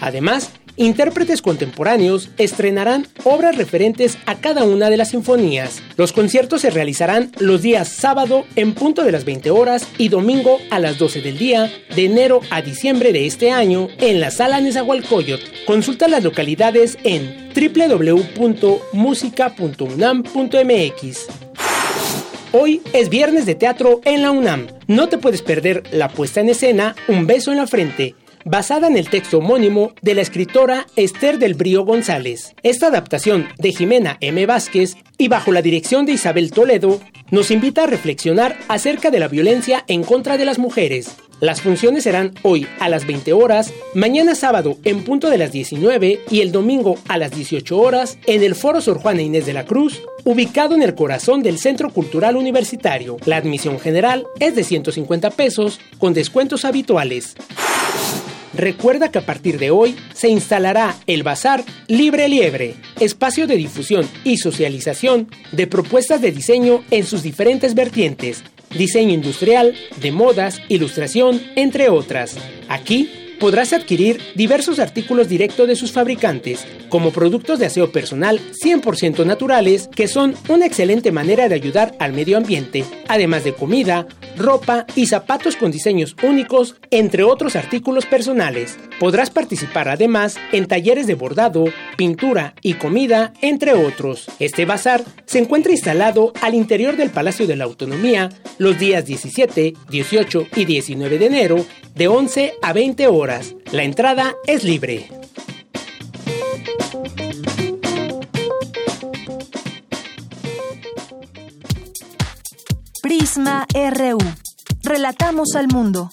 Además, Intérpretes contemporáneos estrenarán obras referentes a cada una de las sinfonías. Los conciertos se realizarán los días sábado en punto de las 20 horas y domingo a las 12 del día, de enero a diciembre de este año, en la sala Nezahualcóyotl. Consulta las localidades en www.musica.unam.mx. Hoy es viernes de teatro en la UNAM. No te puedes perder la puesta en escena Un beso en la frente basada en el texto homónimo de la escritora Esther del Brío González. Esta adaptación de Jimena M. Vázquez y bajo la dirección de Isabel Toledo nos invita a reflexionar acerca de la violencia en contra de las mujeres. Las funciones serán hoy a las 20 horas, mañana sábado en punto de las 19 y el domingo a las 18 horas en el Foro Sor Juana Inés de la Cruz, ubicado en el corazón del Centro Cultural Universitario. La admisión general es de 150 pesos con descuentos habituales. Recuerda que a partir de hoy se instalará el Bazar Libre Liebre, espacio de difusión y socialización de propuestas de diseño en sus diferentes vertientes, diseño industrial, de modas, ilustración, entre otras. Aquí podrás adquirir diversos artículos directos de sus fabricantes, como productos de aseo personal 100% naturales, que son una excelente manera de ayudar al medio ambiente, además de comida, ropa y zapatos con diseños únicos, entre otros artículos personales. Podrás participar además en talleres de bordado, pintura y comida, entre otros. Este bazar se encuentra instalado al interior del Palacio de la Autonomía los días 17, 18 y 19 de enero de 11 a 20 horas. La entrada es libre. Prisma RU. Relatamos al mundo.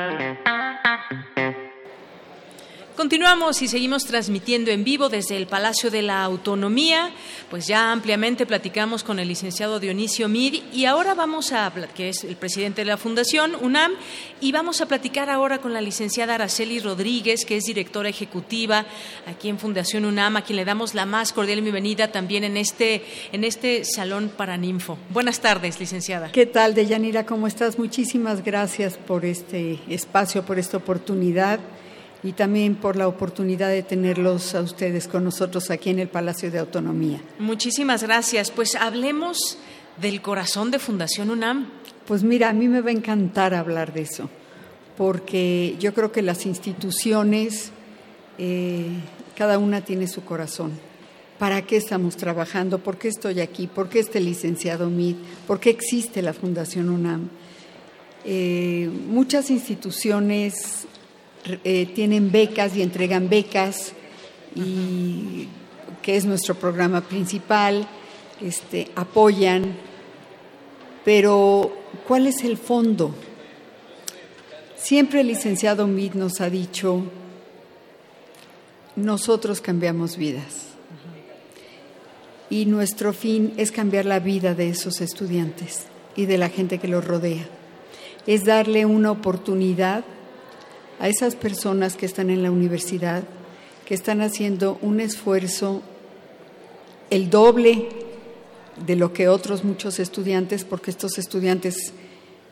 Continuamos y seguimos transmitiendo en vivo desde el Palacio de la Autonomía. Pues ya ampliamente platicamos con el licenciado Dionisio Mid y ahora vamos a, que es el presidente de la Fundación UNAM, y vamos a platicar ahora con la licenciada Araceli Rodríguez, que es directora ejecutiva aquí en Fundación UNAM, a quien le damos la más cordial bienvenida también en este, en este Salón Paraninfo. Buenas tardes, licenciada. ¿Qué tal, Deyanira? ¿Cómo estás? Muchísimas gracias por este espacio, por esta oportunidad y también por la oportunidad de tenerlos a ustedes con nosotros aquí en el Palacio de Autonomía. Muchísimas gracias. Pues hablemos del corazón de Fundación UNAM. Pues mira, a mí me va a encantar hablar de eso, porque yo creo que las instituciones, eh, cada una tiene su corazón. ¿Para qué estamos trabajando? ¿Por qué estoy aquí? ¿Por qué este licenciado MIT? ¿Por qué existe la Fundación UNAM? Eh, muchas instituciones eh, tienen becas y entregan becas, y, que es nuestro programa principal, este, apoyan, pero ¿cuál es el fondo? Siempre el licenciado Mid nos ha dicho, nosotros cambiamos vidas. Y nuestro fin es cambiar la vida de esos estudiantes y de la gente que los rodea. Es darle una oportunidad a esas personas que están en la universidad, que están haciendo un esfuerzo el doble de lo que otros muchos estudiantes, porque estos estudiantes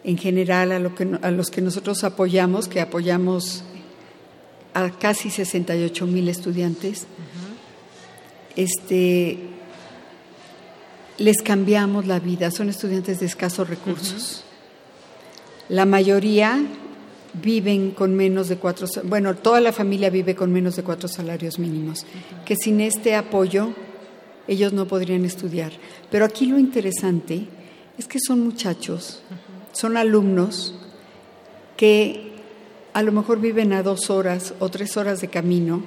en general a, los que nosotros apoyamos, que apoyamos a casi 68 mil estudiantes, este, les cambiamos la vida, son estudiantes de escasos recursos. La mayoría viven con menos de cuatro, bueno, toda la familia vive con menos de cuatro salarios mínimos, que sin este apoyo ellos no podrían estudiar. Pero aquí lo interesante es que son muchachos, son alumnos que a lo mejor viven a dos horas o tres horas de camino,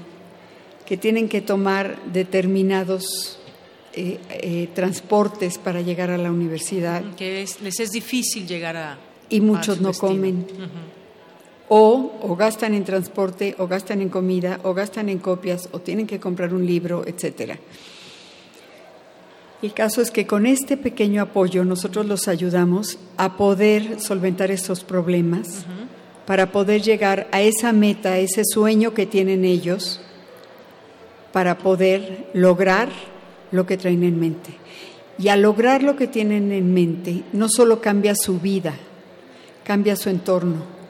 que tienen que tomar determinados eh, eh, transportes para llegar a la universidad. Que les es difícil llegar a... Y muchos no comen o, o gastan en transporte, o gastan en comida, o gastan en copias, o tienen que comprar un libro, etcétera. El caso es que con este pequeño apoyo nosotros los ayudamos a poder solventar estos problemas, para poder llegar a esa meta, a ese sueño que tienen ellos, para poder lograr lo que traen en mente. Y al lograr lo que tienen en mente, no solo cambia su vida, cambia su entorno,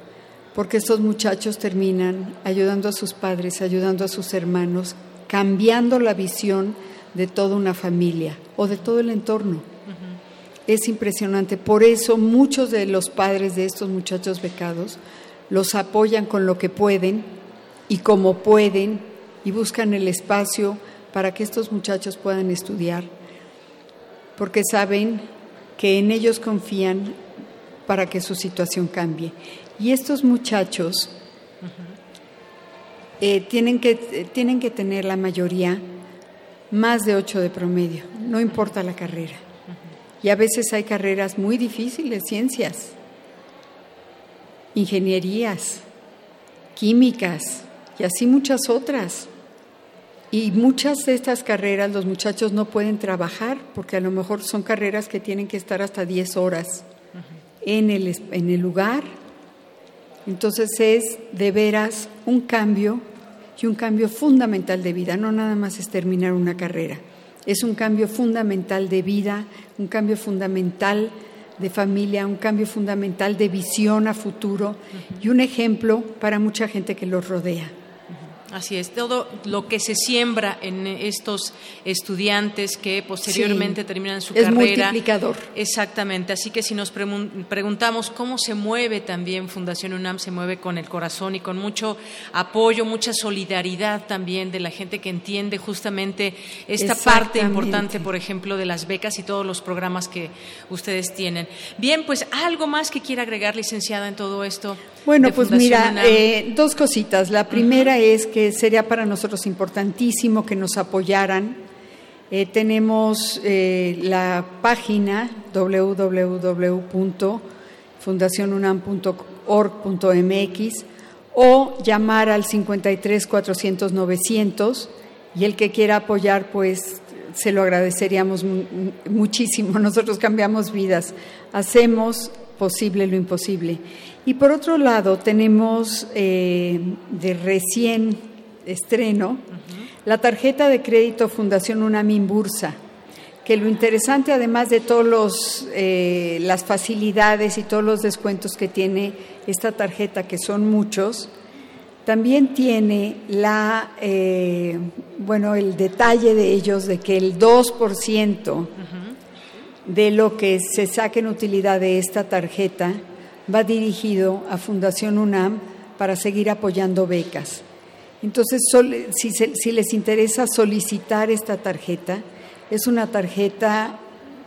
porque estos muchachos terminan ayudando a sus padres, ayudando a sus hermanos, cambiando la visión de toda una familia o de todo el entorno. Es impresionante. Por eso muchos de los padres de estos muchachos becados los apoyan con lo que pueden y como pueden y buscan el espacio para que estos muchachos puedan estudiar, porque saben que en ellos confían para que su situación cambie. Y estos muchachos eh, tienen, que, tienen que tener la mayoría más de ocho de promedio, no importa la carrera. Y a veces hay carreras muy difíciles, ciencias, ingenierías, químicas y así muchas otras. Y muchas de estas carreras los muchachos no pueden trabajar porque a lo mejor son carreras que tienen que estar hasta 10 horas en el, en el lugar entonces es de veras un cambio y un cambio fundamental de vida, no nada más es terminar una carrera, es un cambio fundamental de vida, un cambio fundamental de familia, un cambio fundamental de visión a futuro y un ejemplo para mucha gente que los rodea. Así es, todo lo que se siembra en estos estudiantes que posteriormente terminan su es carrera. multiplicador. Exactamente, así que si nos preguntamos cómo se mueve también Fundación UNAM, se mueve con el corazón y con mucho apoyo, mucha solidaridad también de la gente que entiende justamente esta parte importante, por ejemplo, de las becas y todos los programas que ustedes tienen. Bien, pues algo más que quiera agregar, licenciada, en todo esto. Bueno, pues mira, eh, dos cositas. La primera es que sería para nosotros importantísimo que nos apoyaran. Eh, tenemos eh, la página www.fundacionunam.org.mx o llamar al 53 400 900 y el que quiera apoyar, pues se lo agradeceríamos muchísimo. Nosotros cambiamos vidas, hacemos posible lo imposible. Y por otro lado, tenemos eh, de recién estreno la tarjeta de crédito Fundación UNAMIN Bursa, que lo interesante, además de todas eh, las facilidades y todos los descuentos que tiene esta tarjeta, que son muchos, también tiene la, eh, bueno, el detalle de ellos de que el 2% de lo que se saque en utilidad de esta tarjeta va dirigido a Fundación UNAM para seguir apoyando becas. Entonces, si, les interesa solicitar esta tarjeta, es una tarjeta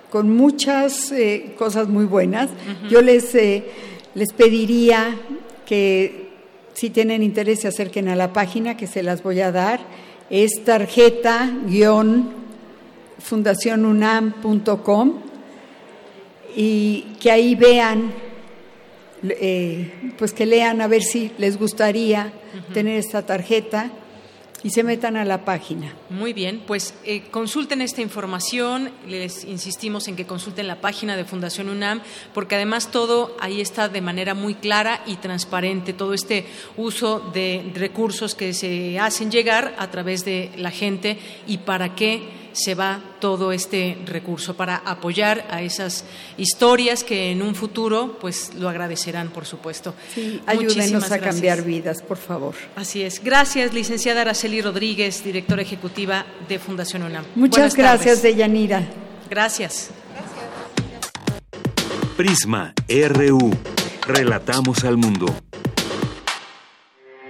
con muchas eh, cosas muy buenas. Yo les, eh, les pediría que si tienen interés se acerquen a la página que se las voy a dar. Es tarjeta-fundacionunam.com y que ahí vean eh, pues que lean a ver si les gustaría tener esta tarjeta y se metan a la página. Muy bien, pues eh, consulten esta información, les insistimos en que consulten la página de Fundación UNAM, porque además todo ahí está de manera muy clara y transparente, todo este uso de recursos que se hacen llegar a través de la gente y para qué se va todo este recurso para apoyar a esas historias que en un futuro pues lo agradecerán, por supuesto. Sí, ayúdenos a cambiar vidas, por favor. Así es. Gracias, licenciada Araceli Rodríguez, directora ejecutiva de Fundación UNAM. Muchas gracias, Deyanira. Gracias. Prisma RU. Relatamos al mundo.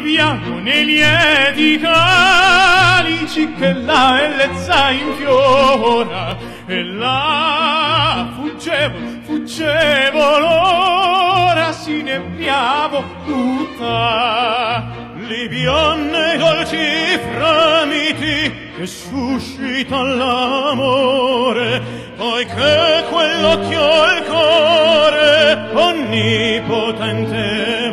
Liviamo nei lieti calici che la bellezza infiora. E là fuggevo, fuggevo l'ora si inebriavo tutta. Li bionde dolci fremiti che suscita l'amore poiché quell'occhio il cuore onnipotente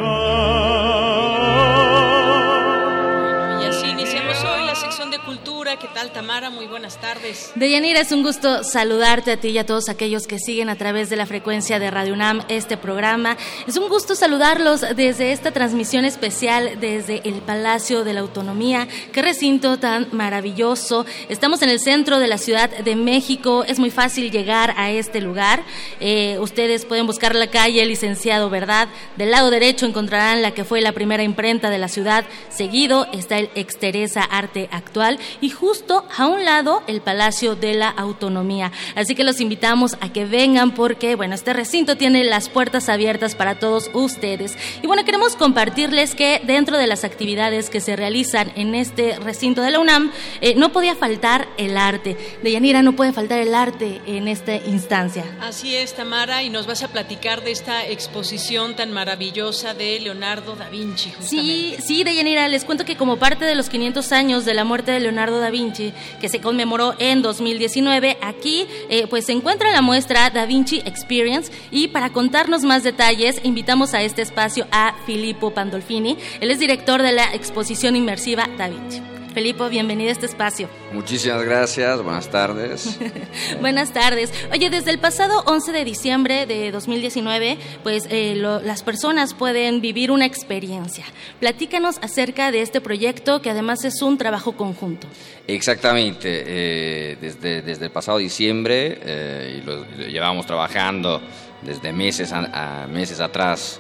tal, Tamara? Muy buenas tardes. Deyanira, es un gusto saludarte a ti y a todos aquellos que siguen a través de la frecuencia de Radio UNAM este programa. Es un gusto saludarlos desde esta transmisión especial desde el Palacio de la Autonomía. Qué recinto tan maravilloso. Estamos en el centro de la Ciudad de México. Es muy fácil llegar a este lugar. Eh, ustedes pueden buscar la calle Licenciado Verdad. Del lado derecho encontrarán la que fue la primera imprenta de la ciudad. Seguido está el Exteresa Arte Actual y justo a un lado el Palacio de la Autonomía. Así que los invitamos a que vengan porque, bueno, este recinto tiene las puertas abiertas para todos ustedes. Y bueno, queremos compartirles que dentro de las actividades que se realizan en este recinto de la UNAM, eh, no podía faltar el arte. De Yanira, no puede faltar el arte en esta instancia. Así es, Tamara, y nos vas a platicar de esta exposición tan maravillosa de Leonardo da Vinci. Sí, sí, de Yanira, les cuento que como parte de los 500 años de la muerte de Leonardo da Vinci, Que se conmemoró en 2019. Aquí eh, pues se encuentra la muestra Da Vinci Experience y para contarnos más detalles invitamos a este espacio a Filippo Pandolfini. Él es director de la exposición inmersiva Da Vinci. Felipe, bienvenido a este espacio. Muchísimas gracias, buenas tardes. buenas tardes. Oye, desde el pasado 11 de diciembre de 2019, pues eh, las personas pueden vivir una experiencia. Platícanos acerca de este proyecto que además es un trabajo conjunto. Exactamente, eh, desde, desde el pasado diciembre eh, y lo, llevamos trabajando desde meses, a, meses atrás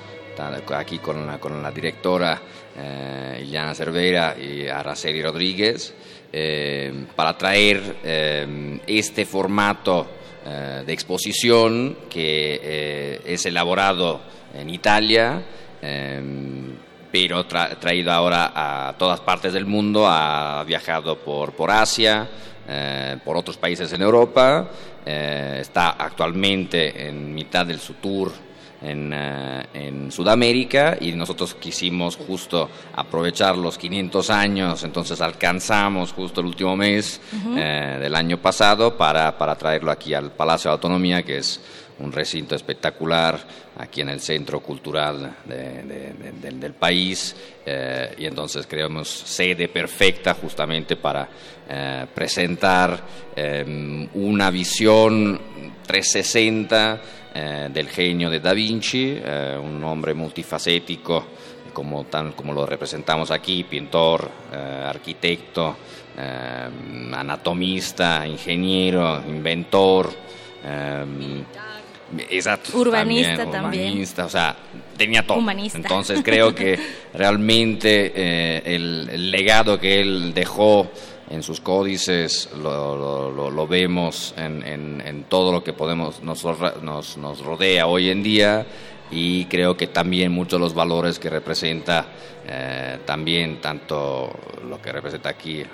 aquí con la, con la directora eh, Iliana Cervera y Araceli Rodríguez, eh, para traer eh, este formato de exposición que es elaborado en Italia, pero traído ahora a todas partes del mundo, ha viajado por, por Asia, por otros países en Europa, está actualmente en mitad de su tour en, eh, en, Sudamérica y nosotros quisimos justo aprovechar los 500 años, entonces alcanzamos justo el último mes eh, del año pasado para, para traerlo aquí al Palacio de Autonomía, que es un recinto espectacular aquí en el centro cultural del país eh, y entonces creamos sede perfecta justamente para presentar una visión 360 eh, del genio de Da Vinci, eh, un hombre multifacético como, tan, como lo representamos aquí, pintor, eh, arquitecto, anatomista, ingeniero, inventor. urbanista también, Urbanista, o sea, tenía todo. Entonces creo que realmente el, el, legado que él dejó en sus códices, lo, vemos en, todo lo que podemos, nos, nos, rodea hoy en día y creo que también muchos de los valores que representa eh, también tanto lo que representa aquí eh,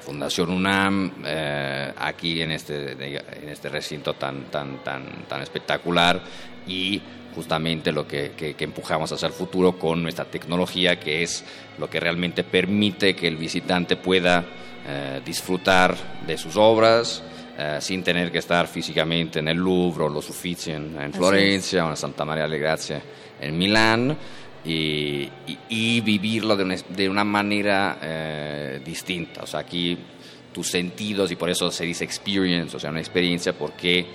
Fundación UNAM eh, aquí en este en este recinto tan tan tan tan espectacular y justamente lo que, que, empujamos hacia el futuro con nuestra tecnología que es lo que realmente permite que el visitante pueda eh, disfrutar de sus obras eh, sin tener que estar físicamente en el Louvre o los Uffizi en, Florencia o en Santa María de Gracia en Milán y, vivirlo de una, manera eh, distinta. O sea, aquí tus sentidos, y por eso se dice experience, o sea, una experiencia porque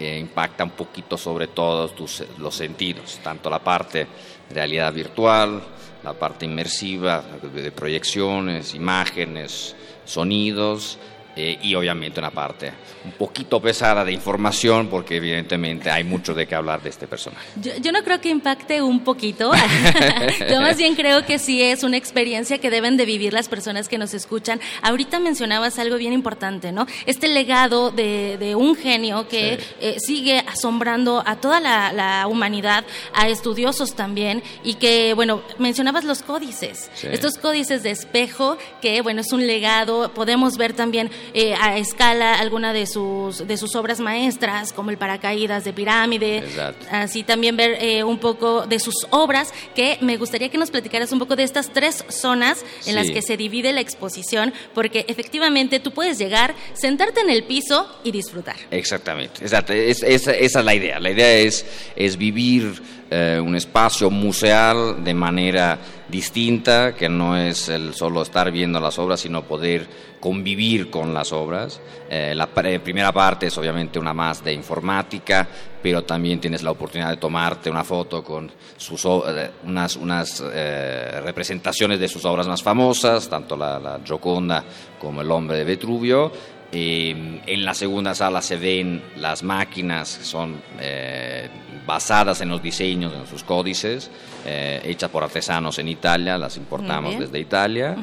impacta un poquito sobre todos tus, los sentidos, tanto la parte de realidad virtual, la parte inmersiva de proyecciones, imágenes, sonidos eh, y obviamente una parte un poquito pesada de información porque evidentemente hay mucho de qué hablar de este personaje. Yo, no creo que impacte un poquito, yo más bien creo que sí es una experiencia que deben de vivir las personas que nos escuchan. Ahorita mencionabas algo bien importante, ¿no? Este legado de, un genio que eh, sigue asombrando a toda la, humanidad, a estudiosos también y que, bueno, mencionabas los códices, estos códices de espejo que, bueno, es un legado, podemos ver también eh, a escala alguna de sus, de sus obras maestras, como el paracaídas de pirámide. Así también ver eh, un poco de sus obras, que me gustaría que nos platicaras un poco de estas tres zonas en las que se divide la exposición, porque efectivamente tú puedes llegar, sentarte en el piso y disfrutar. Exactamente, exacto. esa es la idea. La idea es, es vivir eh, un espacio museal de manera distinta, que no es el solo estar viendo las obras, sino poder convivir con las obras. Eh, la primera parte es obviamente una más de informática, pero también tienes la oportunidad de tomarte una foto con sus, eh, unas, unas representaciones de sus obras más famosas, tanto la, Gioconda como El hombre de Vitruvio eh, en la segunda sala se ven las máquinas que son eh, basadas en los diseños, en sus códices, eh, hechas por artesanos en Italia, las importamos desde Italia.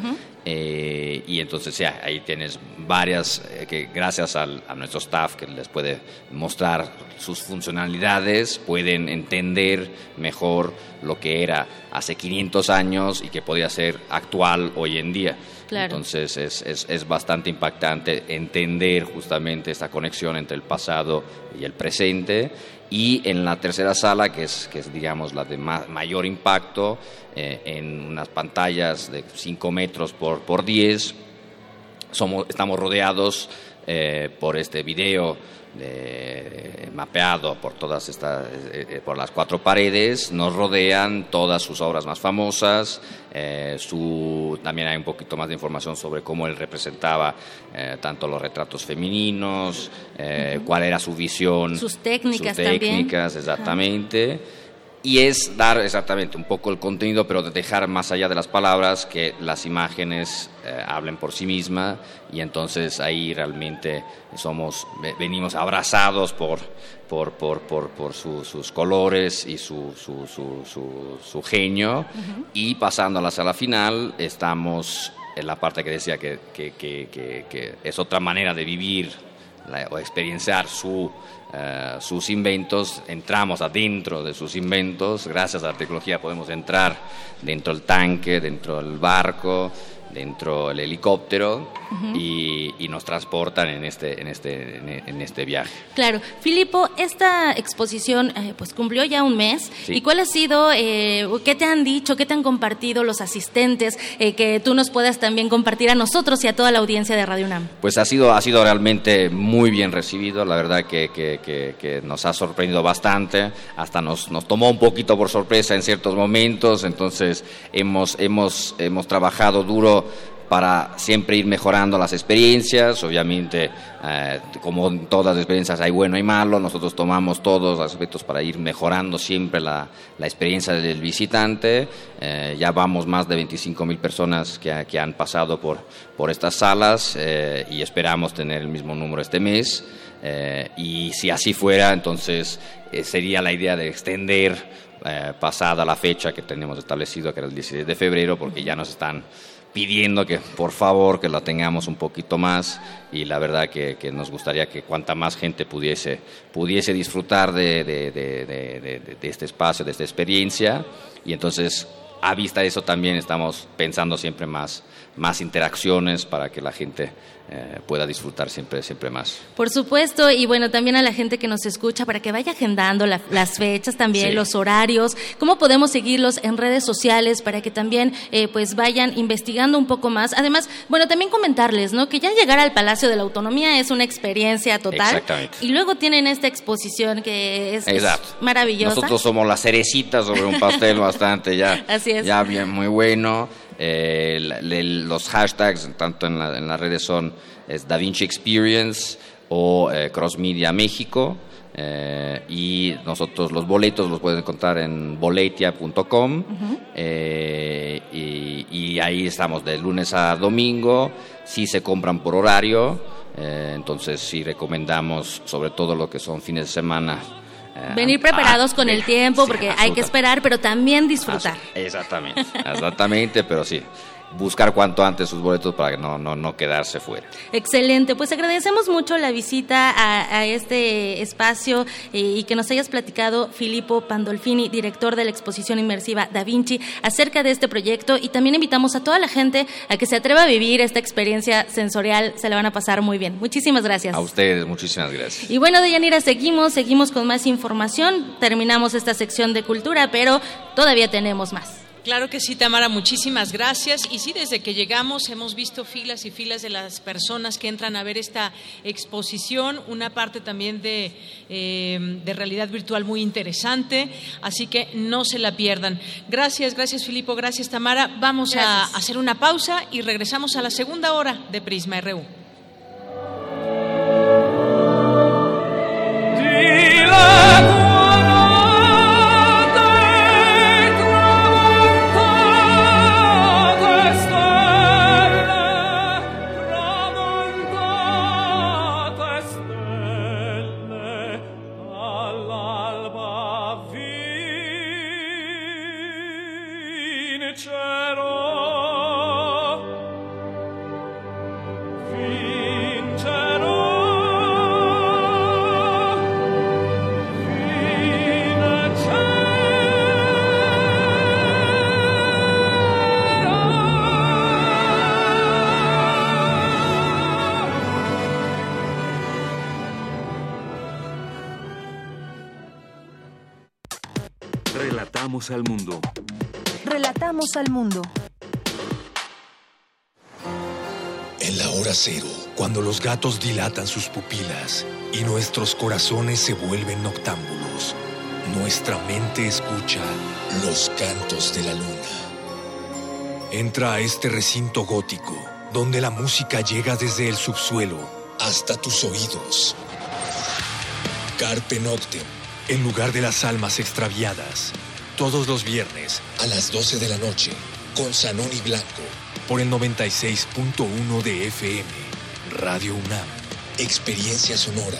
y entonces ya ahí tienes varias que gracias al, a nuestro staff que les puede mostrar sus funcionalidades pueden entender mejor lo que era hace 500 años y que podía ser actual hoy en día. Entonces es, es, es, bastante impactante entender justamente esta conexión entre el pasado y el presente. Y en la tercera sala, que es, que es digamos la de mayor impacto, eh, en unas pantallas de 5 metros por, por 10, somos, estamos rodeados eh, por este video de, mapeado por todas estas, eh, eh, por las cuatro paredes, nos rodean todas sus obras más famosas. Eh, su, también hay un poquito más de información sobre cómo él representaba tanto los retratos femeninos, cuál era su visión, sus técnicas, sus técnicas exactamente y es dar exactamente un poco el contenido, pero dejar más allá de las palabras que las imágenes eh, hablen por sí mismas y entonces ahí realmente somos, venimos abrazados por, por, por, por, por sus colores y su, su, su, su, genio. Y pasando a la sala final estamos en la parte que decía que, que, que, que es otra manera de vivir o experienciar su eh, sus inventos, entramos adentro de sus inventos, gracias a la tecnología podemos entrar dentro del tanque, dentro del barco dentro del helicóptero y, y nos transportan en este, en este, en este viaje. Claro. Filipo, esta exposición eh, pues cumplió ya un mes. Sí. ¿Y cuál ha sido, eh, qué te han dicho, qué te han compartido los asistentes, eh, que tú nos puedas también compartir a nosotros y a toda la audiencia de Radio UNAM? Pues ha sido, ha sido realmente muy bien recibido, la verdad que, que- que- que nos ha sorprendido bastante, hasta nos, nos tomó un poquito por sorpresa en ciertos momentos, entonces hemos, hemos, hemos trabajado duro para siempre ir mejorando las experiencias, obviamente eh, como en todas las experiencias hay bueno y malo, nosotros tomamos todos los aspectos para ir mejorando siempre la, la experiencia del visitante, Eh, ya vamos más de 25 mil personas que, que han pasado por, por estas salas eh, y esperamos tener el mismo número este mes. Eh, y si así fuera, entonces eh, sería la idea de extender eh, pasada la fecha que tenemos establecido, que era el 16 de febrero, porque ya nos están pidiendo que por favor que la tengamos un poquito más. Y la verdad que, nos gustaría que cuanta más gente pudiese, pudiese disfrutar de- de- de- de este espacio, de esta experiencia. Y entonces a vista de eso también estamos pensando siempre más, más interacciones para que la gente eh, pueda disfrutar siempre, siempre más. Por supuesto, y bueno, también a la gente que nos escucha para que vaya agendando la- las fechas también, Sí. los horarios, cómo podemos seguirlos en redes sociales para que también eh, pues vayan investigando un poco más. Además, bueno, también comentarles, ¿no? Que ya llegar al Palacio de la Autonomía es una experiencia total. Exactamente. Y luego tienen esta exposición que es, maravillosa. Nosotros somos la cerecita sobre un pastel bastante ya, Así es. ya bien, muy bueno. Eh, los hashtags, tanto en, la- en las redes son es Da Vinci Experience o eh, Cross Media México. eh, y nosotros los boletos los pueden encontrar en boletia.com eh, y, y ahí estamos de lunes a domingo. Si se compran por horario, eh, entonces sí recomendamos sobre todo lo que son fines de semana. Venir ah, preparados con el tiempo, sí, porque hay que esperar, pero también disfrutar. Exactamente, exactamente, pero sí, buscar cuanto antes sus boletos para no, no, no quedarse fuera. Excelente, pues agradecemos mucho la visita a, a este espacio eh, y que nos hayas platicado Filippo Pandolfini, director de la exposición inmersiva Da Vinci, acerca de este proyecto y también invitamos a toda la gente a que se atreva a vivir esta experiencia sensorial, se la van a pasar muy bien. Muchísimas gracias. A ustedes, muchísimas gracias. Y bueno, Deyanira, seguimos, seguimos con más información, terminamos esta sección de cultura, pero todavía tenemos más. Claro que sí, Tamara, muchísimas gracias. Y sí, desde que llegamos hemos visto filas y filas de las personas que entran a ver esta exposición, una parte también de, eh, de realidad virtual muy interesante, así que no se la pierdan. Gracias, gracias Filipo, gracias Tamara. Vamos a hacer una pausa y regresamos a la segunda hora de Prisma RU. Al mundo. En la hora cero, cuando los gatos dilatan sus pupilas y nuestros corazones se vuelven noctámbulos, nuestra mente escucha los cantos de la luna. Entra a este recinto gótico, donde la música llega desde el subsuelo hasta tus oídos. Carpe Noctem, el lugar de las almas extraviadas, todos los viernes a las 12 de la noche, con Sanoni Blanco, por el 96.1 de FM, Radio UNAM. Experiencia sonora.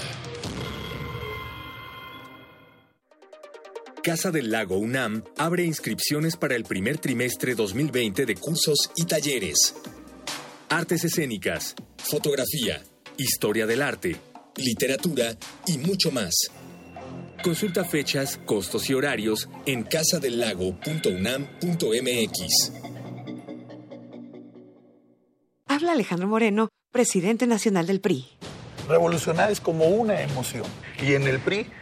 Casa del Lago UNAM abre inscripciones para el primer trimestre 2020 de cursos y talleres. Artes escénicas, fotografía, historia del arte, literatura y mucho más. Consulta fechas, costos y horarios en casadelago.unam.mx. Habla Alejandro Moreno, presidente nacional del PRI. Revolucionar es como una emoción. Y en el PRI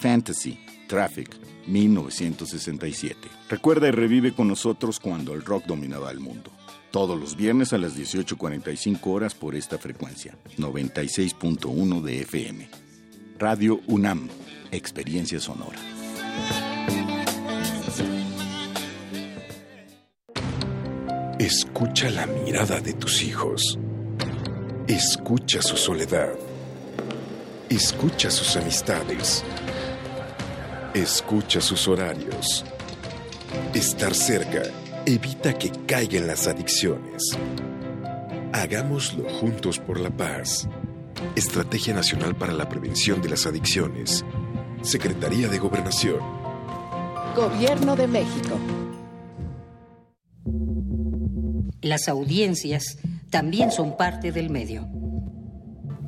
Fantasy, Traffic, 1967. Recuerda y revive con nosotros cuando el rock dominaba el mundo. Todos los viernes a las 18.45 horas por esta frecuencia, 96.1 de FM. Radio UNAM, Experiencia Sonora. Escucha la mirada de tus hijos. Escucha su soledad. Escucha sus amistades. Escucha sus horarios. Estar cerca evita que caigan las adicciones. Hagámoslo juntos por la paz. Estrategia Nacional para la Prevención de las Adicciones. Secretaría de Gobernación. Gobierno de México. Las audiencias también son parte del medio.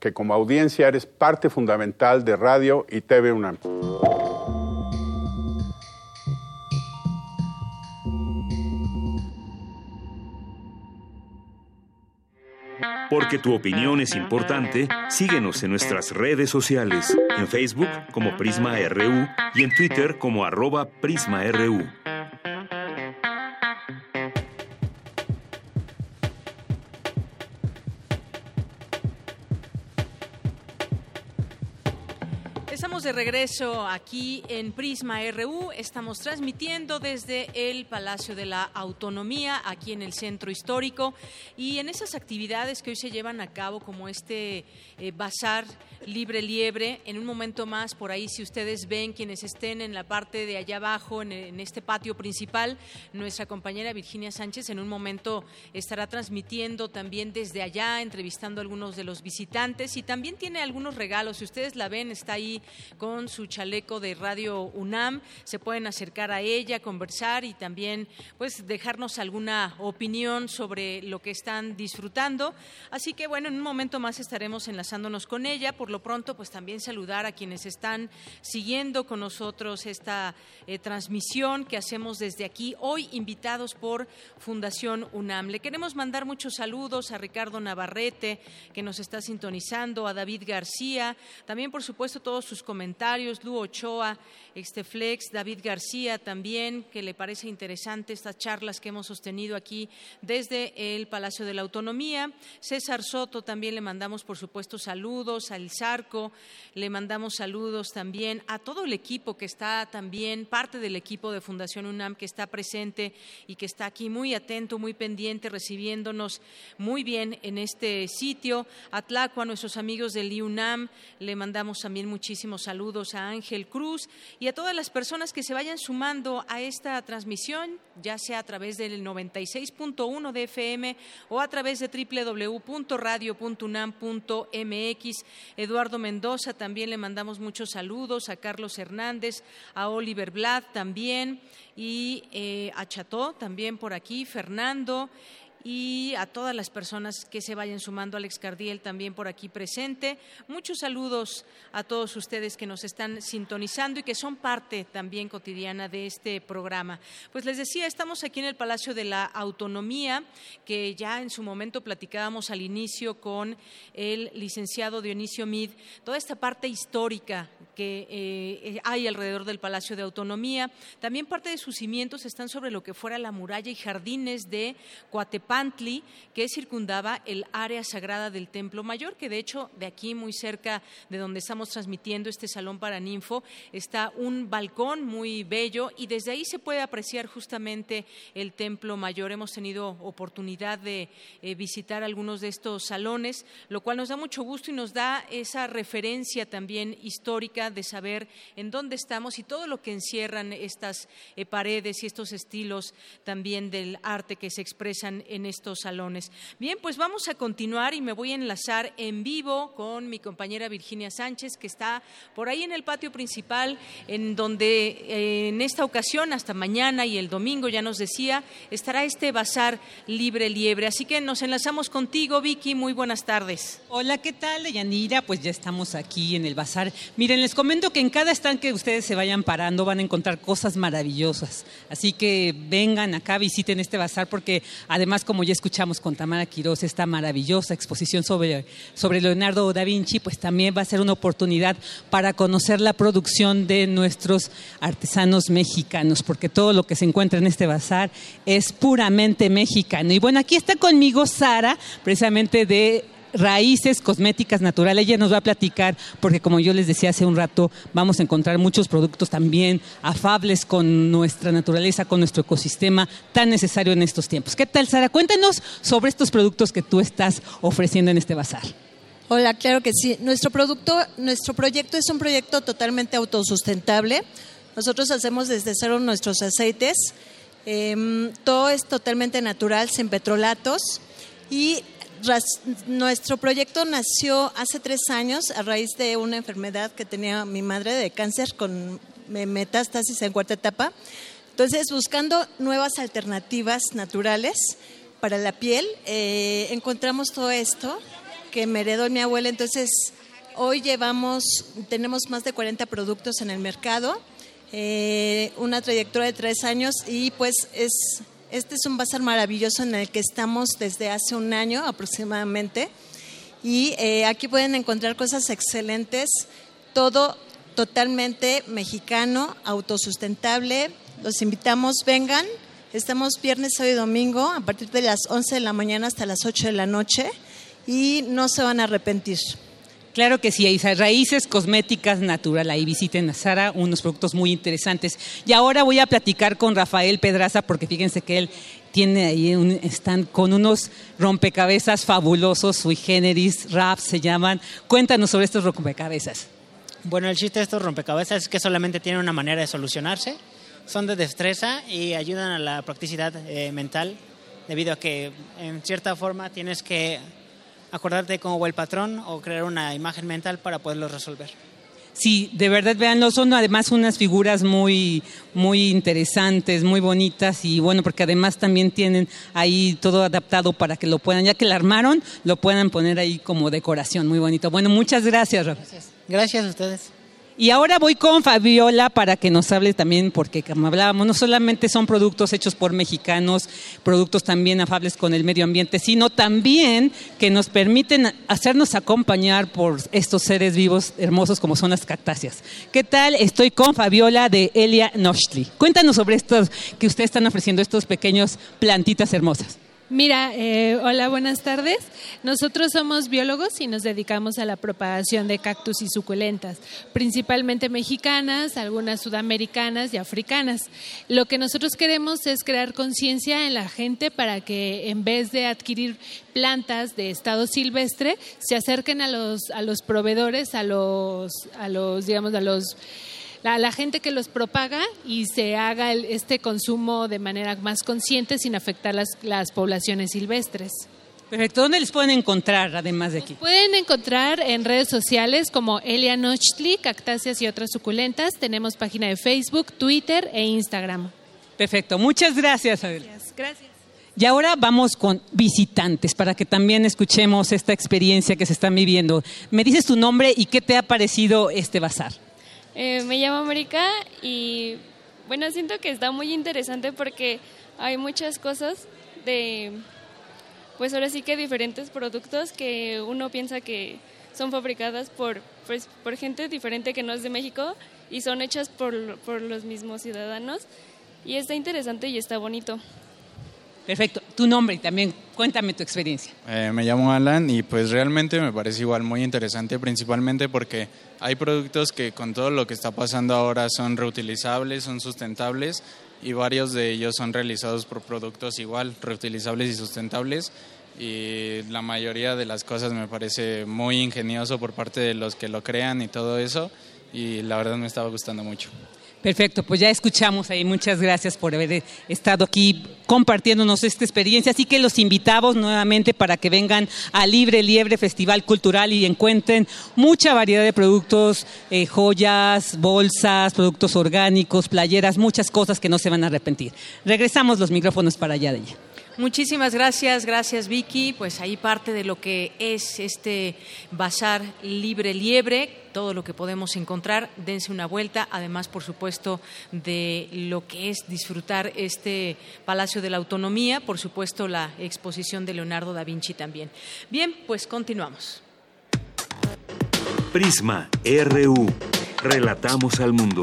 que como audiencia eres parte fundamental de Radio y TV UNAM. Porque tu opinión es importante, síguenos en nuestras redes sociales, en Facebook como Prisma RU y en Twitter como arroba PrismaRU. De regreso aquí en Prisma RU. Estamos transmitiendo desde el Palacio de la Autonomía, aquí en el Centro Histórico. Y en esas actividades que hoy se llevan a cabo, como este eh, bazar libre liebre, en un momento más, por ahí, si ustedes ven quienes estén en la parte de allá abajo, en, en este patio principal, nuestra compañera Virginia Sánchez en un momento estará transmitiendo también desde allá, entrevistando a algunos de los visitantes y también tiene algunos regalos. Si ustedes la ven, está ahí con su chaleco de Radio UNAM. Se pueden acercar a ella, conversar y también pues dejarnos alguna opinión sobre lo que están disfrutando. Así que bueno, en un momento más estaremos enlazándonos con ella. Por lo pronto, pues también saludar a quienes están siguiendo con nosotros esta eh, transmisión que hacemos desde aquí, hoy invitados por Fundación UNAM. Le queremos mandar muchos saludos a Ricardo Navarrete, que nos está sintonizando, a David García, también por supuesto todos sus sus comentarios. Lu Ochoa, Exteflex, David García también, que le parece interesante estas charlas que hemos sostenido aquí desde el Palacio de la Autonomía. César Soto también le mandamos, por supuesto, saludos. Al Zarco le mandamos saludos también a todo el equipo que está también, parte del equipo de Fundación UNAM que está presente y que está aquí muy atento, muy pendiente, recibiéndonos muy bien en este sitio. A Tlaco, a nuestros amigos del IUNAM, le mandamos también muchísimos saludos a Ángel Cruz y a todas las personas que se vayan sumando a esta transmisión, ya sea a través del 96.1 de FM o a través de www.radio.unam.mx. Eduardo Mendoza también le mandamos muchos saludos, a Carlos Hernández, a Oliver Blad también y eh, a Cható también por aquí, Fernando y a todas las personas que se vayan sumando, Alex Cardiel también por aquí presente. Muchos saludos a todos ustedes que nos están sintonizando y que son parte también cotidiana de este programa. Pues les decía, estamos aquí en el Palacio de la Autonomía, que ya en su momento platicábamos al inicio con el licenciado Dionisio Mid, toda esta parte histórica que eh, hay alrededor del Palacio de Autonomía. También parte de sus cimientos están sobre lo que fuera la muralla y jardines de Coatepec Pantli, que circundaba el área sagrada del Templo Mayor, que de hecho de aquí muy cerca de donde estamos transmitiendo este salón para ninfo está un balcón muy bello y desde ahí se puede apreciar justamente el Templo Mayor. Hemos tenido oportunidad de eh, visitar algunos de estos salones, lo cual nos da mucho gusto y nos da esa referencia también histórica de saber en dónde estamos y todo lo que encierran estas eh, paredes y estos estilos también del arte que se expresan en estos salones. Bien, pues vamos a continuar y me voy a enlazar en vivo con mi compañera Virginia Sánchez, que está por ahí en el patio principal, en donde eh, en esta ocasión, hasta mañana y el domingo, ya nos decía, estará este bazar libre liebre. Así que nos enlazamos contigo, Vicky. Muy buenas tardes. Hola, ¿qué tal, Yanira? Pues ya estamos aquí en el bazar. Miren, les comento que en cada stand que ustedes se vayan parando van a encontrar cosas maravillosas. Así que vengan acá, visiten este bazar porque además como ya escuchamos con Tamara Quiroz, esta maravillosa exposición sobre, sobre Leonardo da Vinci, pues también va a ser una oportunidad para conocer la producción de nuestros artesanos mexicanos, porque todo lo que se encuentra en este bazar es puramente mexicano. Y bueno, aquí está conmigo Sara, precisamente de raíces cosméticas naturales. Ella nos va a platicar, porque como yo les decía hace un rato, vamos a encontrar muchos productos también afables con nuestra naturaleza, con nuestro ecosistema tan necesario en estos tiempos. ¿Qué tal, Sara? Cuéntanos sobre estos productos que tú estás ofreciendo en este bazar. Hola, claro que sí. Nuestro producto, nuestro proyecto es un proyecto totalmente autosustentable. Nosotros hacemos desde cero nuestros aceites. Em, todo es totalmente natural, sin petrolatos. Y nuestro proyecto nació hace tres años a raíz de una enfermedad que tenía mi madre de cáncer con metástasis en cuarta etapa. Entonces, buscando nuevas alternativas naturales para la piel, eh, encontramos todo esto que me heredó mi abuela. Entonces, hoy llevamos, tenemos más de 40 productos en el mercado, eh, una trayectoria de tres años y pues es este es un bazar maravilloso en el que estamos desde hace un año aproximadamente y eh, aquí pueden encontrar cosas excelentes, todo totalmente mexicano, autosustentable. Los invitamos, vengan. Estamos viernes, sábado y domingo a partir de las 11 de la mañana hasta las 8 de la noche y no se van a arrepentir. Claro que sí, hay raíces cosméticas natural. Ahí visiten a Sara, unos productos muy interesantes. Y ahora voy a platicar con Rafael Pedraza, porque fíjense que él tiene ahí un están con unos rompecabezas fabulosos, sui generis, rap se llaman. Cuéntanos sobre estos rompecabezas. Bueno, el chiste de estos rompecabezas es que solamente tienen una manera de solucionarse. Son de destreza y ayudan a la practicidad eh, mental, debido a que en cierta forma tienes que acordarte cómo va el patrón o crear una imagen mental para poderlo resolver. Sí, de verdad, veanlo, son además unas figuras muy, muy interesantes, muy bonitas y bueno, porque además también tienen ahí todo adaptado para que lo puedan, ya que lo armaron, lo puedan poner ahí como decoración, muy bonito. Bueno, muchas gracias, Rafa. Gracias. Gracias a ustedes. Y ahora voy con Fabiola para que nos hable también, porque como hablábamos, no solamente son productos hechos por mexicanos, productos también afables con el medio ambiente, sino también que nos permiten hacernos acompañar por estos seres vivos hermosos como son las cactáceas. ¿Qué tal? Estoy con Fabiola de Elia Nochtli. Cuéntanos sobre estos que ustedes están ofreciendo, estos pequeños plantitas hermosas. Mira, eh, hola, buenas tardes. Nosotros somos biólogos y nos dedicamos a la propagación de cactus y suculentas, principalmente mexicanas, algunas sudamericanas y africanas. Lo que nosotros queremos es crear conciencia en la gente para que en vez de adquirir plantas de estado silvestre, se acerquen a los, a los proveedores, a los, a los, digamos, a los la, la gente que los propaga y se haga el- este consumo de manera más consciente sin afectar las, las poblaciones silvestres. Perfecto. ¿Dónde les pueden encontrar además de aquí? Pueden encontrar en redes sociales como Elia Nochtli, cactáceas y otras suculentas. Tenemos página de Facebook, Twitter e Instagram. Perfecto. Muchas gracias, Fabiola. Gracias. Y ahora vamos con visitantes para que también escuchemos esta experiencia que se están viviendo. Me dices tu nombre y qué te ha parecido este bazar. Eh, me llamo América y bueno, siento que está muy interesante porque hay muchas cosas de, pues ahora sí que diferentes productos que uno piensa que son fabricadas por, pues, por gente diferente que no es de México y son hechas por, por los mismos ciudadanos y está interesante y está bonito. Perfecto. Tu nombre y también cuéntame tu experiencia. Eh, me llamo Alan y pues realmente me parece igual muy interesante, principalmente porque hay productos que con todo lo que está pasando ahora son reutilizables, son sustentables y varios de ellos son realizados por productos igual, reutilizables y sustentables. Y la mayoría de las cosas me parece muy ingenioso por parte de los que lo crean y todo eso. Y la verdad me estaba gustando mucho. Perfecto, pues ya escuchamos ahí. Muchas gracias por haber estado aquí compartiéndonos esta experiencia. Así que los invitamos nuevamente para que vengan a Libre Liebre Festival Cultural y encuentren mucha variedad de productos, eh, joyas, bolsas, productos orgánicos, playeras, muchas cosas que no se van a arrepentir. Regresamos los micrófonos para allá de ella. Muchísimas gracias, gracias Vicky. Pues ahí parte de lo que es este bazar libre liebre, todo lo que podemos encontrar, dense una vuelta, además por supuesto de lo que es disfrutar este Palacio de la Autonomía, por supuesto la exposición de Leonardo da Vinci también. Bien, pues continuamos. Prisma RU. Relatamos al mundo.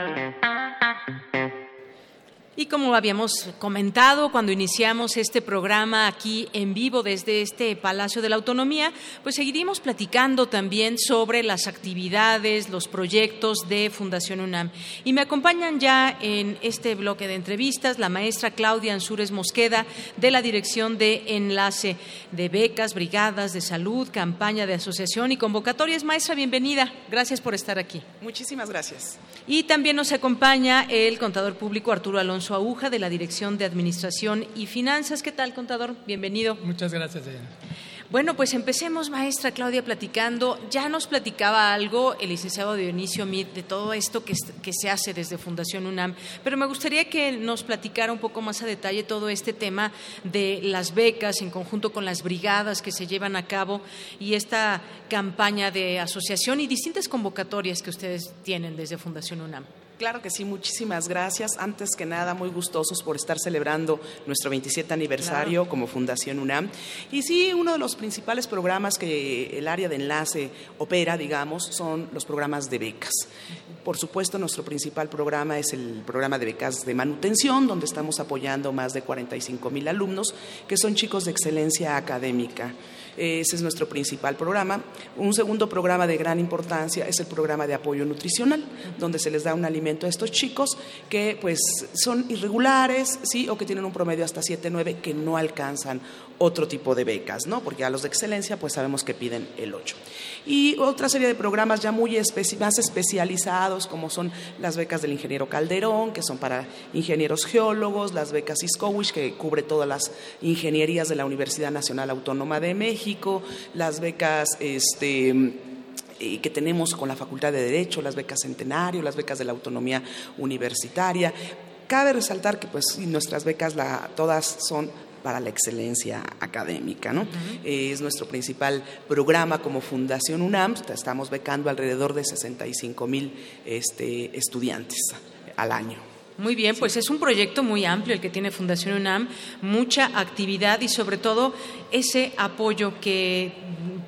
Y como habíamos comentado cuando iniciamos este programa aquí en vivo desde este Palacio de la Autonomía, pues seguiremos platicando también sobre las actividades, los proyectos de Fundación UNAM. Y me acompañan ya en este bloque de entrevistas la maestra Claudia Ansúrez Mosqueda de la Dirección de Enlace de Becas, Brigadas de Salud, Campaña de Asociación y Convocatorias. Maestra, bienvenida. Gracias por estar aquí. Muchísimas gracias. Y también nos acompaña el contador público Arturo Alonso Aguja de la Dirección de Administración y Finanzas. ¿Qué tal, contador? Bienvenido. Muchas gracias, Diana. Bueno, pues empecemos, maestra Claudia, platicando. Ya nos platicaba algo el licenciado Dionisio Mid de todo esto que, es- que se hace desde Fundación UNAM, pero me gustaría que nos platicara un poco más a detalle todo este tema de las becas en conjunto con las brigadas que se llevan a cabo y esta campaña de asociación y distintas convocatorias que ustedes tienen desde Fundación UNAM. Claro que sí, muchísimas gracias. Antes que nada, muy gustosos por estar celebrando nuestro 27 aniversario Claro. como Fundación UNAM. Y sí, uno de los principales programas que el área de enlace opera, digamos, son los programas de becas. Por supuesto, nuestro principal programa es el programa de becas de manutención, donde estamos apoyando más de 45 mil alumnos, que son chicos de excelencia académica. Ese es nuestro principal programa. Un segundo programa de gran importancia es el programa de apoyo nutricional, donde se les da un alimento a estos chicos que pues son irregulares, sí, o que tienen un promedio hasta 7, 9 que no alcanzan otro tipo de becas, ¿no? Porque a los de excelencia pues sabemos que piden el 8. Y otra serie de programas ya muy más especializados como son las becas del ingeniero Calderón, que son para ingenieros geólogos, las becas ISCOWISH, que cubre todas las ingenierías de la Universidad Nacional Autónoma de México, las becas este eh, que tenemos con la Facultad de Derecho, las becas Centenario, las becas de la autonomía universitaria. cabe resaltar que pues nuestras becas la, todas son para la excelencia académica. ¿no? Es nuestro principal programa como Fundación UNAM. Estamos becando alrededor de 65 mil este, estudiantes al año. Muy bien, pues es un proyecto muy amplio el que tiene Fundación UNAM, mucha actividad y sobre todo ese apoyo que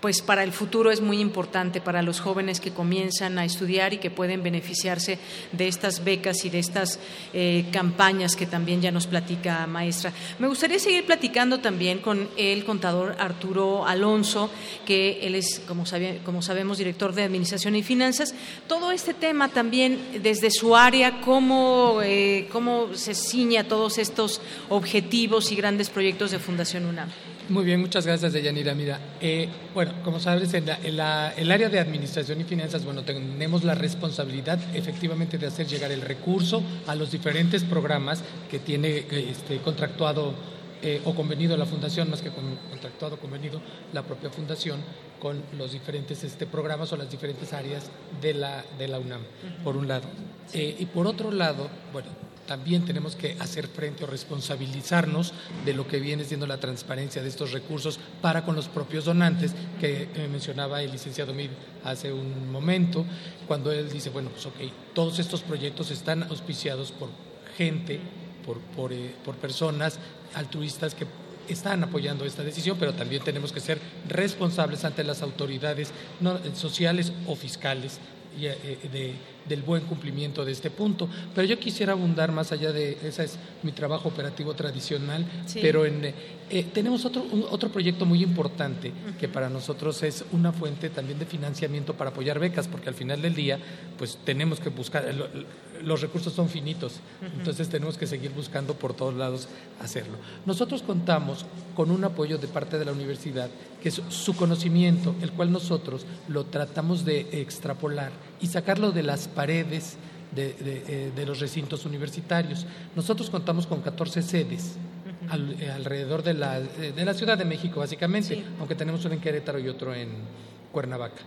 pues para el futuro es muy importante para los jóvenes que comienzan a estudiar y que pueden beneficiarse de estas becas y de estas eh, campañas que también ya nos platica maestra. Me gustaría seguir platicando también con el contador Arturo Alonso, que él es, como, como sabemos, director de Administración y Finanzas. Todo este tema también desde su área, cómo, eh, cómo se ciña todos estos objetivos y grandes proyectos de Fundación UNAM. Muy bien, muchas gracias, Deyanira. Mira, eh, bueno, como sabes, en, el área de administración y finanzas, bueno, tenemos la responsabilidad efectivamente de hacer llegar el recurso a los diferentes programas que tiene este, contractuado eh, o convenido la fundación, más que con, contractuado, convenido la propia fundación con los diferentes este, programas o las diferentes áreas de la, de la UNAM, por un lado. Eh, y por otro lado, bueno, también tenemos que hacer frente o responsabilizarnos de lo que viene siendo la transparencia de estos recursos para con los propios donantes, que eh, mencionaba el licenciado Mid hace un momento, cuando él dice, bueno, pues ok, todos estos proyectos están auspiciados por gente, por, por, eh, por personas altruistas que están apoyando esta decisión, pero también tenemos que ser responsables ante las autoridades sociales o fiscales eh, de, del buen cumplimiento de este punto. Pero yo quisiera abundar más allá de, ese es mi trabajo operativo tradicional, pero en, eh, tenemos otro, otro proyecto muy importante que para nosotros es una fuente también de financiamiento para apoyar becas, porque al final del día pues tenemos que buscar, los recursos son finitos, entonces tenemos que seguir buscando por todos lados hacerlo. Nosotros contamos con un apoyo de parte de la universidad, que es su conocimiento, el cual nosotros lo tratamos de extrapolar y sacarlo de las paredes de, eh, los recintos universitarios. Nosotros contamos con 14 sedes. Eh, alrededor de la, eh, de la Ciudad de México, básicamente, aunque tenemos uno en Querétaro y otro en Cuernavaca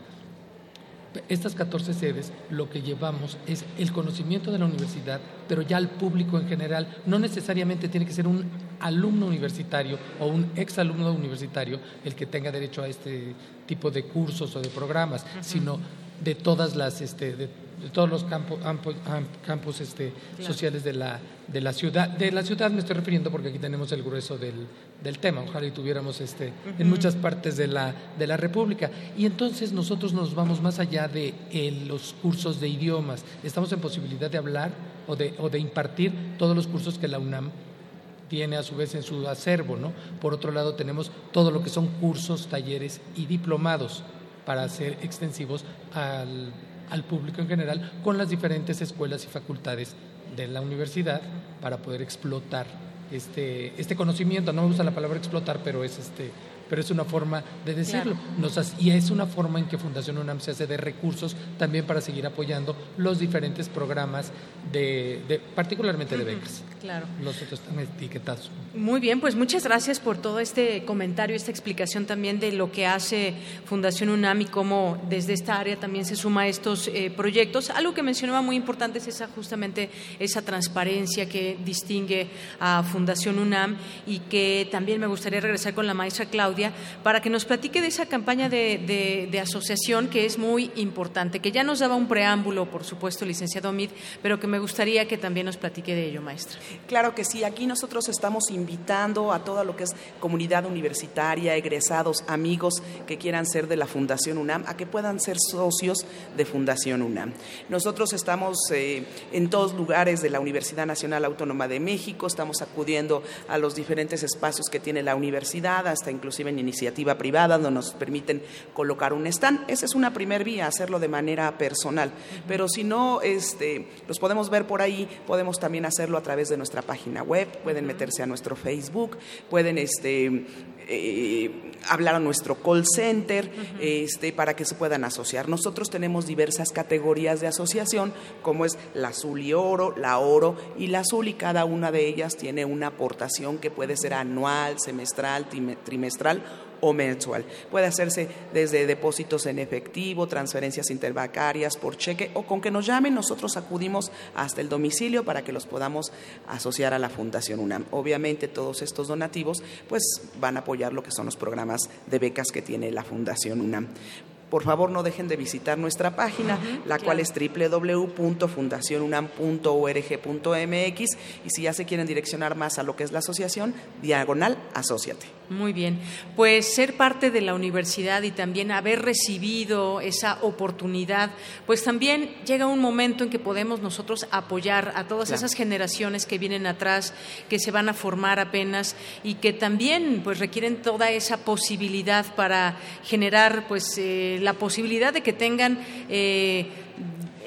estas 14 sedes lo que llevamos es el conocimiento de la universidad, pero ya al público en general. No necesariamente tiene que ser un alumno universitario o un exalumno universitario el que tenga derecho a este tipo de cursos o de programas, sino de todas las este, de, todos los campos, campos este, sociales de la, de la ciudad. De la ciudad me estoy refiriendo porque aquí tenemos el grueso del, del tema. Ojalá y tuviéramos este, en muchas partes de la, de la República. Y entonces nosotros nos vamos más allá de los cursos de idiomas. Estamos en posibilidad de hablar o de, o de impartir todos los cursos que la UNAM tiene a su vez en su acervo, ¿no? Por otro lado tenemos todo lo que son cursos, talleres y diplomados para ser extensivos al, al público en general con las diferentes escuelas y facultades de la universidad para poder explotar este, este conocimiento. No me gusta la palabra explotar, pero es este pero es una forma de decirlo. y es una forma en que Fundación UNAM se hace de recursos también para seguir apoyando los diferentes programas, de, particularmente de becas. Claro. Los otros están etiquetados. Muy bien, pues muchas gracias por todo este comentario, esta explicación también de lo que hace Fundación UNAM y cómo desde esta área también se suma a estos eh, proyectos. Algo que mencionaba muy importante es esa justamente esa transparencia que distingue a Fundación UNAM y que también me gustaría regresar con la maestra Claudia para que nos platique de esa campaña de, asociación que es muy importante, que ya nos daba un preámbulo, por supuesto, licenciado Mid, pero que me gustaría que también nos platique de ello, maestra. Claro que sí, aquí nosotros estamos invitando a toda lo que es comunidad universitaria, egresados, amigos que quieran ser de la Fundación UNAM, a que puedan ser socios de Fundación UNAM. Nosotros estamos eh, en todos lugares de la Universidad Nacional Autónoma de México, estamos acudiendo a los diferentes espacios que tiene la universidad, hasta inclusive en iniciativa privada, donde nos permiten colocar un stand. Esa es una primer vía, hacerlo de manera personal. Pero si no, este, los podemos ver por ahí, podemos también hacerlo a través de nuestra página web, pueden meterse a nuestro Facebook, pueden este, eh, hablar a nuestro call center este, para que se puedan asociar. Nosotros tenemos diversas categorías de asociación, como es la azul y oro, la oro y la azul, y cada una de ellas tiene una aportación que puede ser anual, semestral, trimestral o mensual. Puede hacerse desde depósitos en efectivo, transferencias interbancarias, por cheque o con que nos llamen, nosotros acudimos hasta el domicilio para que los podamos asociar a la Fundación UNAM. Obviamente todos estos donativos pues van a apoyar lo que son los programas de becas que tiene la Fundación UNAM por favor no dejen de visitar nuestra página, la cual es www.fundacionunam.org.mx y si ya se quieren direccionar más a lo que es la asociación, diagonal, asociate. Muy bien, pues ser parte de la universidad y también haber recibido esa oportunidad, pues también llega un momento en que podemos nosotros apoyar a todas esas generaciones que vienen atrás, que se van a formar apenas y que también pues requieren toda esa posibilidad para generar pues eh, la posibilidad de que tengan eh,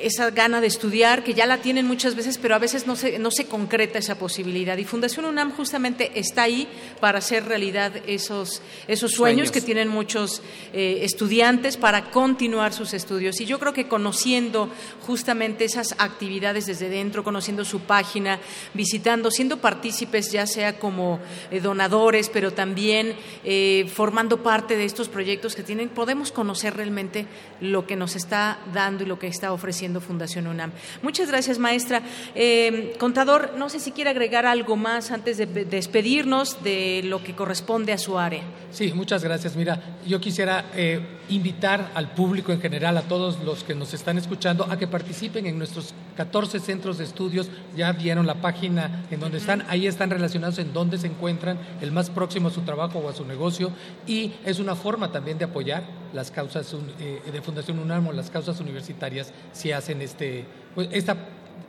esa gana de estudiar, que ya la tienen muchas veces, pero a veces no se, no se concreta esa posibilidad. Y Fundación UNAM justamente está ahí para hacer realidad esos, esos sueños, que tienen muchos eh, estudiantes para continuar sus estudios. Y yo creo que conociendo justamente esas actividades desde dentro, conociendo su página, visitando, siendo partícipes, ya sea como eh, donadores, pero también eh, formando parte de estos proyectos que tienen, podemos conocer realmente lo que nos está dando y lo que está ofreciendo Fundación UNAM. Muchas gracias, maestra. Eh, contador, no sé si quiere agregar algo más antes de despedirnos de lo que corresponde a su área. Sí, muchas gracias. Mira, yo quisiera eh, invitar al público en general, a todos los que nos están escuchando, a que participen en nuestros 14 centros de estudios. Ya vieron la página en donde están, ahí están relacionados en dónde se encuentran, el más próximo a su trabajo o a su negocio, y es una forma también de apoyar las causas eh, de Fundación UNAM las causas universitarias si hacen este, pues, esta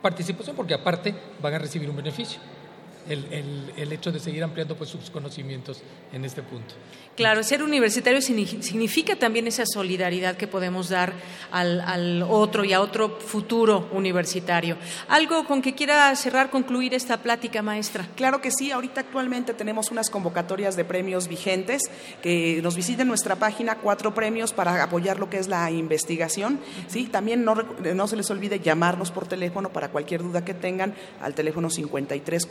participación, porque aparte van a recibir un beneficio el, el, hecho de seguir ampliando pues, sus conocimientos en este punto. Claro, ser universitario significa también esa solidaridad que podemos dar al, al, otro y a otro futuro universitario. ¿Algo con que quiera cerrar, concluir esta plática, maestra? Claro que sí, ahorita actualmente tenemos unas convocatorias de premios vigentes, que nos visiten nuestra página, cuatro premios para apoyar lo que es la investigación. ¿sí? También no, no se les olvide llamarnos por teléfono para cualquier duda que tengan al teléfono 53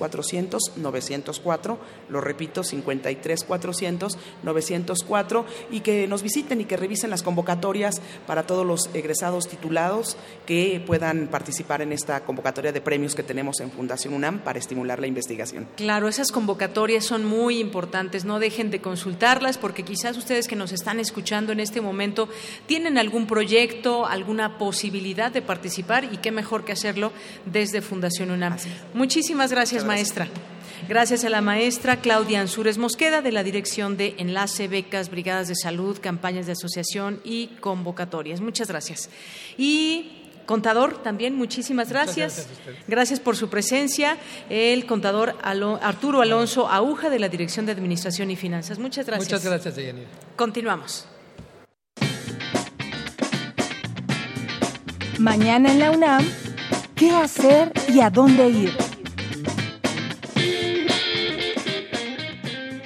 904, lo repito, 53 400 904 y que nos visiten y que revisen las convocatorias para todos los egresados titulados que puedan participar en esta convocatoria de premios que tenemos en Fundación UNAM para estimular la investigación. Claro, esas convocatorias son muy importantes, no dejen de consultarlas porque quizás ustedes que nos están escuchando en este momento tienen algún proyecto, alguna posibilidad de participar y qué mejor que hacerlo desde Fundación UNAM. Muchísimas gracias, maestra. Gracias a la maestra Claudia Ansúrez Mosqueda de la Dirección de Enlace, Becas, Brigadas de Salud, Campañas de Asociación y Convocatorias. Muchas gracias. Y contador también, muchísimas gracias. Gracias, por su presencia. El contador Arturo Alonso Aguja de la Dirección de Administración y Finanzas. Muchas gracias. Muchas gracias, Deyanira. Continuamos. Mañana en la UNAM, ¿qué hacer y a dónde ir?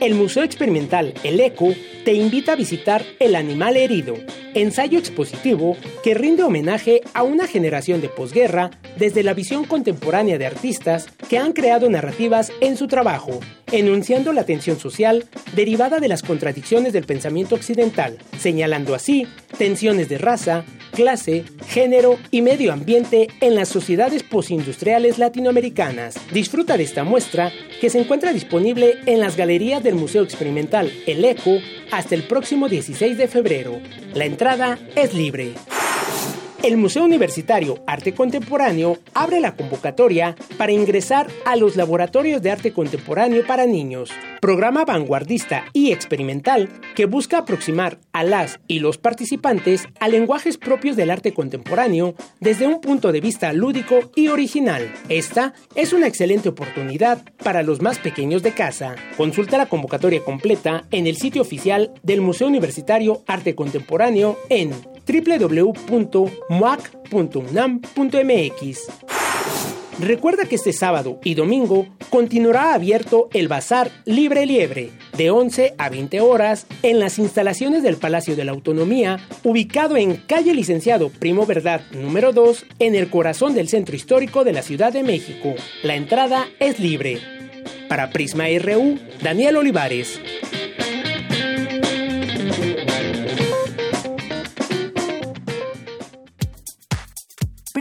El Museo Experimental El Eco te invita a visitar El Animal Herido, ensayo expositivo que rinde homenaje a una generación de posguerra desde la visión contemporánea de artistas que han creado narrativas en su trabajo, enunciando la tensión social derivada de las contradicciones del pensamiento occidental, señalando así tensiones de raza, clase, género y medio ambiente en las sociedades postindustriales latinoamericanas. Disfruta de esta muestra que se encuentra disponible en las galerías del Museo Experimental El Eco hasta el próximo 16 de febrero. La entrada es libre. El Museo Universitario Arte Contemporáneo abre la convocatoria para ingresar a los laboratorios de arte contemporáneo para niños, programa vanguardista y experimental que busca aproximar a las y los participantes a lenguajes propios del arte contemporáneo desde un punto de vista lúdico y original. Esta es una excelente oportunidad para los más pequeños de casa. Consulta la convocatoria completa en el sitio oficial del Museo Universitario Arte Contemporáneo en www.muac.unam.mx. Recuerda que este sábado y domingo continuará abierto el Bazar Libre Liebre, de 11 a 20 horas, en las instalaciones del Palacio de la Autonomía, ubicado en calle Licenciado Primo Verdad número 2, en el corazón del centro histórico de la Ciudad de México. La entrada es libre. Para Prisma RU, Daniel Olivares.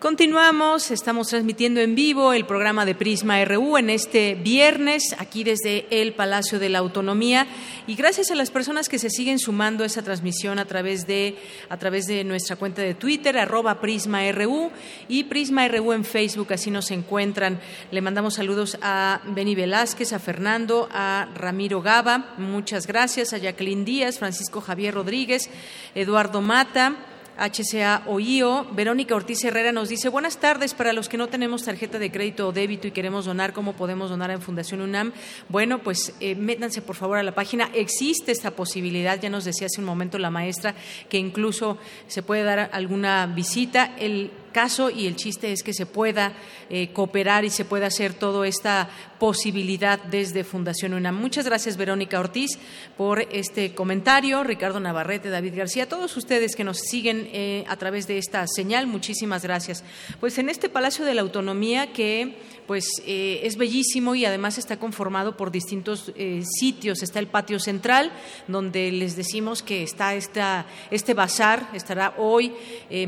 Continuamos, estamos transmitiendo en vivo el programa de Prisma RU en este viernes, aquí desde el Palacio de la Autonomía. Y gracias a las personas que se siguen sumando a esa transmisión a través de, a través de nuestra cuenta de Twitter, arroba Prisma RU y Prisma RU en Facebook, así nos encuentran. Le mandamos saludos a Beni Velázquez, a Fernando, a Ramiro Gaba, muchas gracias, a Jacqueline Díaz, Francisco Javier Rodríguez, Eduardo Mata. HCA OIO. Verónica Ortiz Herrera nos dice, buenas tardes, para los que no tenemos tarjeta de crédito o débito y queremos donar, ¿cómo podemos donar en Fundación UNAM? Bueno, pues eh, métanse por favor a la página. Existe esta posibilidad, ya nos decía hace un momento la maestra, que incluso se puede dar alguna visita. El caso y el chiste es que se pueda eh, cooperar y se pueda hacer toda esta posibilidad desde Fundación UNAM. Muchas gracias, Verónica Ortiz, por este comentario. Ricardo Navarrete, David García, todos ustedes que nos siguen eh, a través de esta señal, muchísimas gracias. Pues en este Palacio de la Autonomía que pues eh, es bellísimo y además está conformado por distintos sitios. Está el patio central, donde les decimos que está este bazar, estará hoy,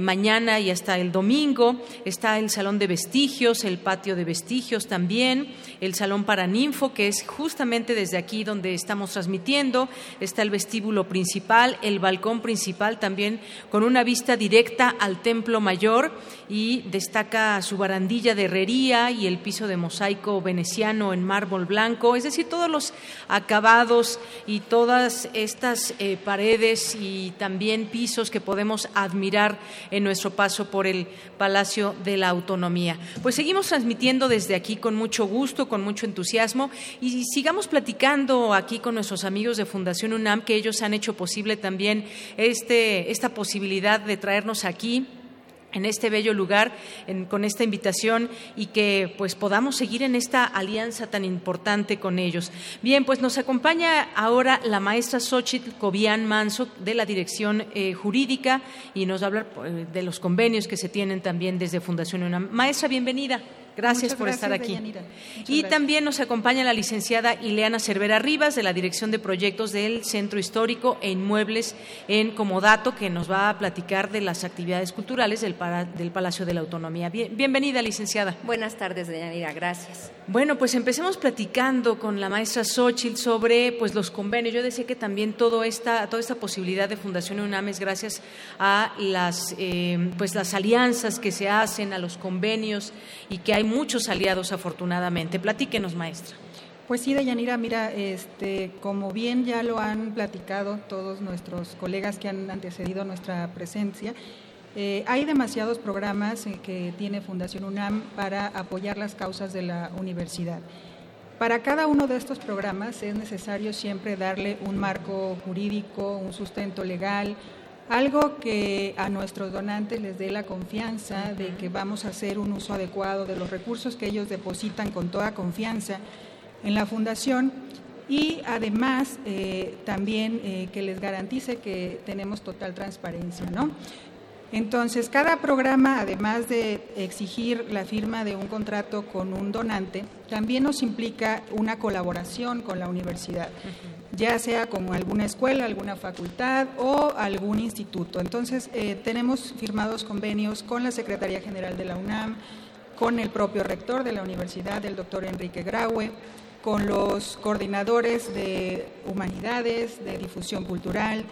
mañana y hasta el domingo. Está el salón de vestigios, el patio de vestigios también, el salón para ninfo, que es justamente desde aquí donde estamos transmitiendo. Está el vestíbulo principal, el balcón principal también, con una vista directa al templo mayor. Y destaca su barandilla de herrería y el piso de mosaico veneciano en mármol blanco, es decir, todos los acabados y todas estas eh, paredes y también pisos que podemos admirar en nuestro paso por el Palacio de la Autonomía. Pues seguimos transmitiendo desde aquí con mucho gusto, con mucho entusiasmo y sigamos platicando aquí con nuestros amigos de Fundación UNAM que ellos han hecho posible también este, esta posibilidad de traernos aquí en este bello lugar con esta invitación y que pues podamos seguir en esta alianza tan importante con ellos. Bien, pues nos acompaña ahora la maestra Xochitl Cobian Manso de la Dirección eh, Jurídica y nos va a hablar eh, de los convenios que se tienen también desde Fundación UNAM. Maestra, bienvenida. Gracias por estar aquí. Y también nos acompaña la licenciada Ileana Cervera Rivas de la Dirección de Proyectos del Centro Histórico e Inmuebles en Comodato, que nos va a platicar de las actividades culturales del, del Palacio de la Autonomía. bienvenida, licenciada. Buenas tardes, Deyanira. Gracias. Bueno, pues empecemos platicando con la maestra Xochitl sobre pues, los convenios. Yo decía que también todo esta, toda esta posibilidad de Fundación UNAM es gracias a las, eh, pues, las alianzas que se hacen, a los convenios y que hay muchos aliados afortunadamente. Platíquenos, maestra. Pues sí, Deyanira, mira, este, como bien ya lo han platicado todos nuestros colegas que han antecedido nuestra presencia, eh, hay demasiados programas eh, que tiene Fundación UNAM para apoyar las causas de la universidad. Para cada uno de estos programas es necesario siempre darle un marco jurídico, un sustento legal, algo que a nuestros donantes les dé la confianza de que vamos a hacer un uso adecuado de los recursos que ellos depositan con toda confianza en la fundación y además eh, también eh, que les garantice que tenemos total transparencia, ¿no? Entonces, cada programa, además de exigir la firma de un contrato con un donante, también nos implica una colaboración con la universidad, ya sea como alguna escuela, alguna facultad o algún instituto. Entonces, eh, tenemos firmados convenios con la Secretaría General de la UNAM, con el propio rector de la universidad, el doctor Enrique Graue, con los coordinadores de humanidades, de difusión cultural,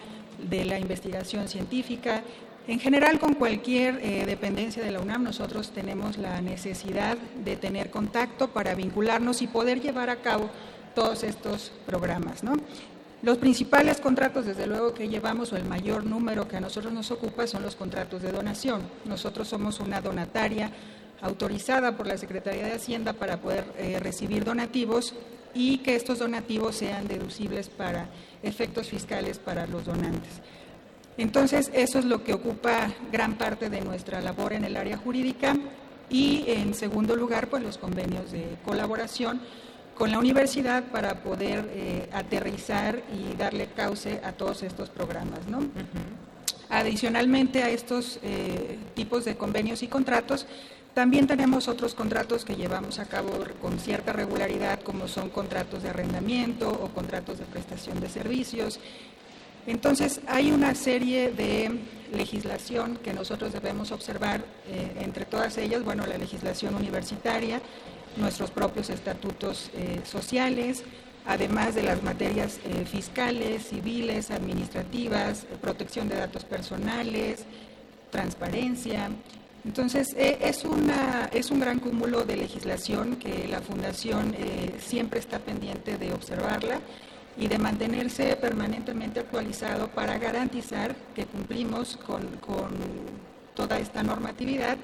de la investigación científica, en general, con cualquier eh, dependencia de la UNAM, nosotros tenemos la necesidad de tener contacto para vincularnos y poder llevar a cabo todos estos programas. ¿no? Los principales contratos, desde luego, que llevamos, o el mayor número que a nosotros nos ocupa, son los contratos de donación. Nosotros somos una donataria autorizada por la Secretaría de Hacienda para poder eh, recibir donativos y que estos donativos sean deducibles para efectos fiscales para los donantes. Entonces, eso es lo que ocupa gran parte de nuestra labor en el área jurídica y, en segundo lugar, pues los convenios de colaboración con la universidad para poder eh, aterrizar y darle cauce a todos estos programas. ¿no? Adicionalmente a estos eh, tipos de convenios y contratos, también tenemos otros contratos que llevamos a cabo con cierta regularidad, como son contratos de arrendamiento o contratos de prestación de servicios. Entonces, hay una serie de legislación que nosotros debemos observar, eh, entre todas ellas, bueno, la legislación universitaria, nuestros propios estatutos eh, sociales, además de las materias eh, fiscales, civiles, administrativas, protección de datos personales, transparencia, entonces, eh, es, una, es un gran cúmulo de legislación que la Fundación eh, siempre está pendiente de observarla y de mantenerse permanentemente actualizado para garantizar que cumplimos con, con toda esta normatividad